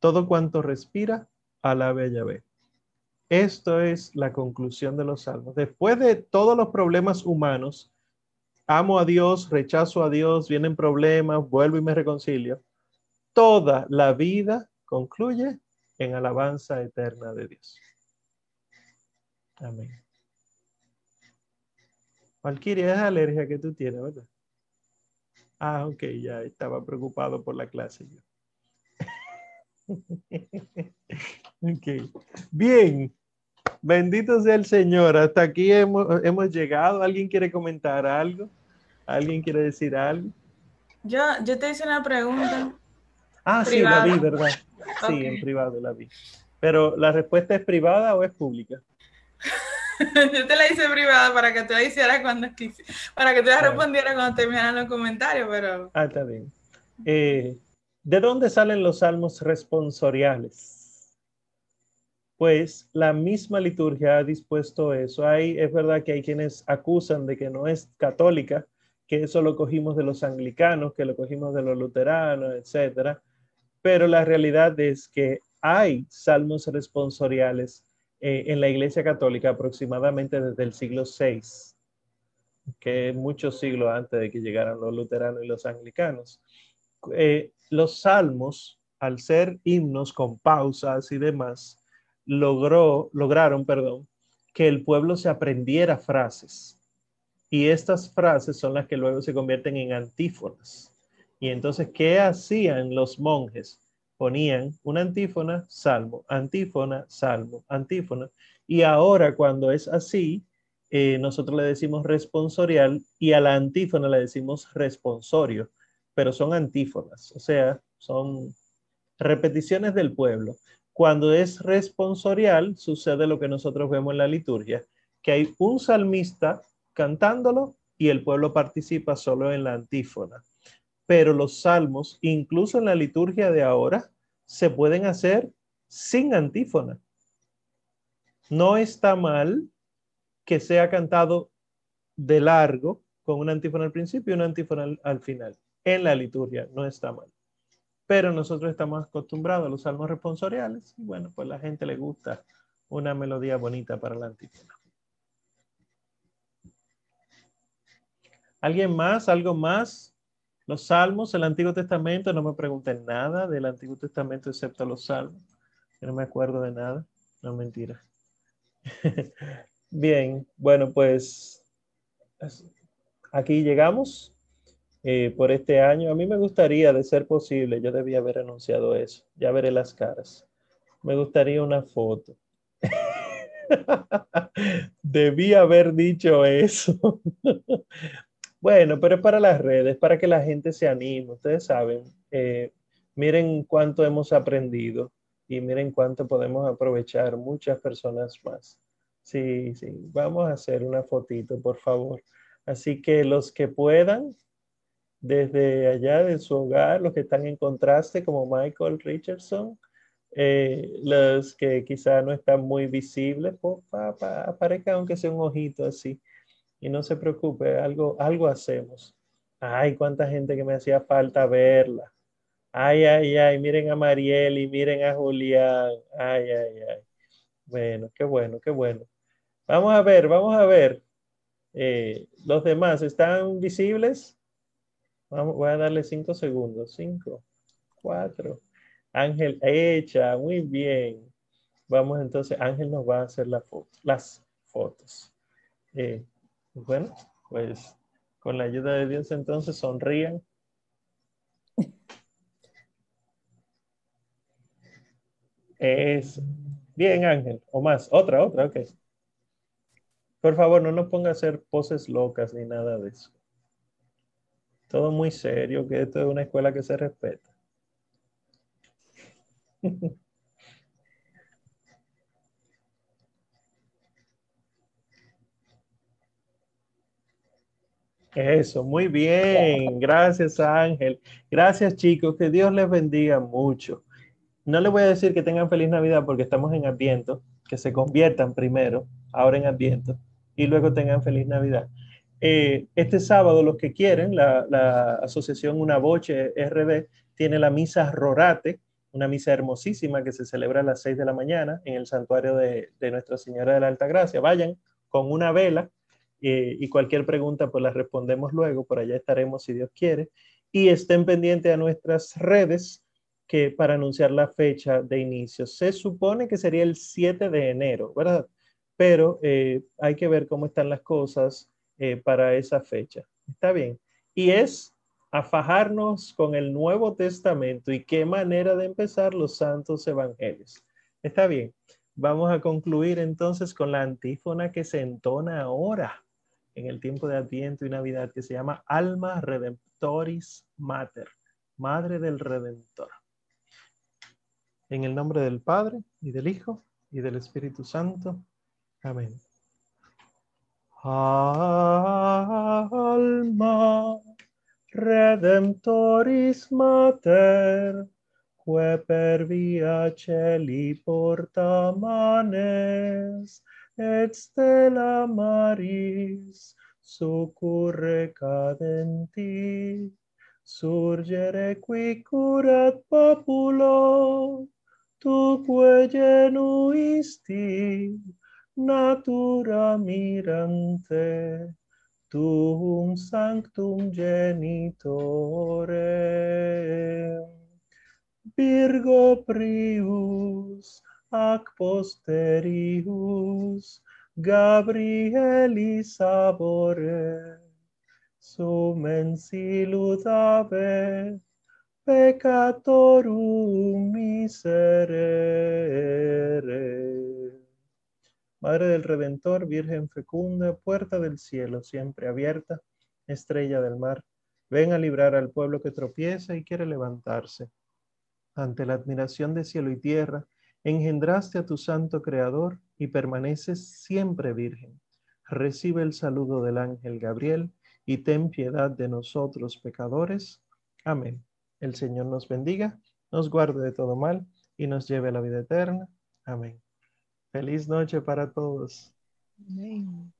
Todo cuanto respira, alabe a Yahvé. Esto es la conclusión de los salmos. Después de todos los problemas humanos, amo a Dios, rechazo a Dios, vienen problemas, vuelvo y me reconcilio. Toda la vida concluye en alabanza eterna de Dios. Amén. Valkyria es alergia que tú tienes, ¿verdad? Ah, ok, ya estaba preocupado por la clase ok, bien. Bendito sea el Señor. Hasta aquí hemos, hemos, llegado. ¿Alguien quiere comentar algo? ¿Alguien quiere decir algo? Yo, yo te hice una pregunta. Ah, sí, la vi, ¿verdad? Sí, en privado la vi. Pero ¿la respuesta es privada o es pública? yo te la hice privada para que tú la hicieras cuando para que tú la Ah. respondieras cuando terminaran los comentarios, pero Ah, está bien. Eh, ¿De dónde salen los salmos responsoriales? Pues la misma liturgia ha dispuesto eso. Hay, es verdad que hay quienes acusan de que no es católica, que eso lo cogimos de los anglicanos, que lo cogimos de los luteranos, etcétera. Pero la realidad es que hay salmos responsoriales eh, en la Iglesia Católica aproximadamente desde el siglo VI, que es muchos siglos antes de que llegaran los luteranos y los anglicanos. Eh, los salmos, al ser himnos con pausas y demás, logró, lograron, perdón, que el pueblo se aprendiera frases. Y estas frases son las que luego se convierten en antífonas. Y entonces, ¿qué hacían los monjes? Ponían una antífona, salmo, antífona, salmo, antífona. Y ahora cuando es así, eh, nosotros le decimos responsorial y a la antífona le decimos responsorio, pero son antífonas, o sea, son repeticiones del pueblo. Cuando es responsorial, sucede lo que nosotros vemos en la liturgia, que hay un salmista cantándolo y el pueblo participa solo en la antífona. Pero los salmos, incluso en la liturgia de ahora, se pueden hacer sin antífona. No está mal que sea cantado de largo con una antífona al principio y una antífona al, al final. En la liturgia no está mal pero nosotros estamos acostumbrados a los salmos responsoriales y bueno, pues la gente le gusta una melodía bonita para la antífona. ¿Alguien más? ¿Algo más? Los salmos, el Antiguo Testamento, no me pregunten nada del Antiguo Testamento excepto los salmos. Yo no me acuerdo de nada. No, mentira. Bien, bueno, pues aquí llegamos eh, por este año. A mí me gustaría, de ser posible, yo debía haber anunciado eso. Ya veré las caras. Me gustaría una foto. Debí haber dicho eso. bueno, pero es para las redes, para que la gente se anime. Ustedes saben, eh, miren cuánto hemos aprendido y miren cuánto podemos aprovechar muchas personas más. Sí, sí, vamos a hacer una fotito, por favor. Así que los que puedan, desde allá de su hogar, los que están en contraste, como Michael Richardson, eh, los que quizá no están muy visibles, pues, pa, pa, aparezca aunque sea un ojito así. Y no se preocupe, algo, algo hacemos. Ay, cuánta gente que me hacía falta verla. Ay, ay, ay, miren a Mariel y miren a Julián. Ay, ay, ay. Bueno, qué bueno, qué bueno. Vamos a ver, vamos a ver. Eh, los demás, ¿están visibles? Vamos, voy a darle cinco segundos. Cinco, cuatro. Ángel hecha, muy bien. Vamos entonces, Ángel nos va a hacer las fotos. Eh, bueno, pues con la ayuda de Dios entonces sonrían. Es bien, Ángel, o más, otra, otra, ok. Por favor, no nos ponga a hacer poses locas ni nada de eso. Todo muy serio, que esto es una escuela que se respeta. Eso, muy bien. Gracias, Ángel. Gracias, chicos. Que Dios les bendiga mucho. No les voy a decir que tengan feliz Navidad porque estamos en Adviento, que se conviertan primero, ahora en Adviento, y luego tengan feliz Navidad. Eh, este sábado, los que quieren, la, la asociación Una Voce RD tiene la misa Rorate, una misa hermosísima que se celebra a las 6 de la mañana en el santuario de, de Nuestra Señora de la Alta Gracia. Vayan con una vela eh, y cualquier pregunta pues la respondemos luego, por allá estaremos si Dios quiere. Y estén pendientes a nuestras redes que para anunciar la fecha de inicio. Se supone que sería el 7 de enero, ¿verdad? Pero eh, hay que ver cómo están las cosas eh, para esa fecha. ¿Está bien? Y es a fajarnos con el Nuevo Testamento y qué manera de empezar los santos evangelios. ¿Está bien? Vamos a concluir entonces con la antífona que se entona ahora en el tiempo de Adviento y Navidad que se llama Alma Redemptoris Mater, Madre del Redentor. En el nombre del Padre y del Hijo y del Espíritu Santo. Amén. alma redemptoris mater, que per via celi et stella maris succurre cadenti, surgere qui curat populo, tu que genuisti, natura mirante, tuum sanctum genitore. Virgo prius, ac posterius, Gabrieli sabore, sumen silut ave, peccatorum miserere. Madre del Redentor, Virgen fecunda, puerta del cielo siempre abierta, estrella del mar, ven a librar al pueblo que tropieza y quiere levantarse. Ante la admiración de cielo y tierra, engendraste a tu santo Creador y permaneces siempre virgen. Recibe el saludo del ángel Gabriel y ten piedad de nosotros pecadores. Amén. El Señor nos bendiga, nos guarde de todo mal y nos lleve a la vida eterna. Amén. Feliz noche para todos. Amén.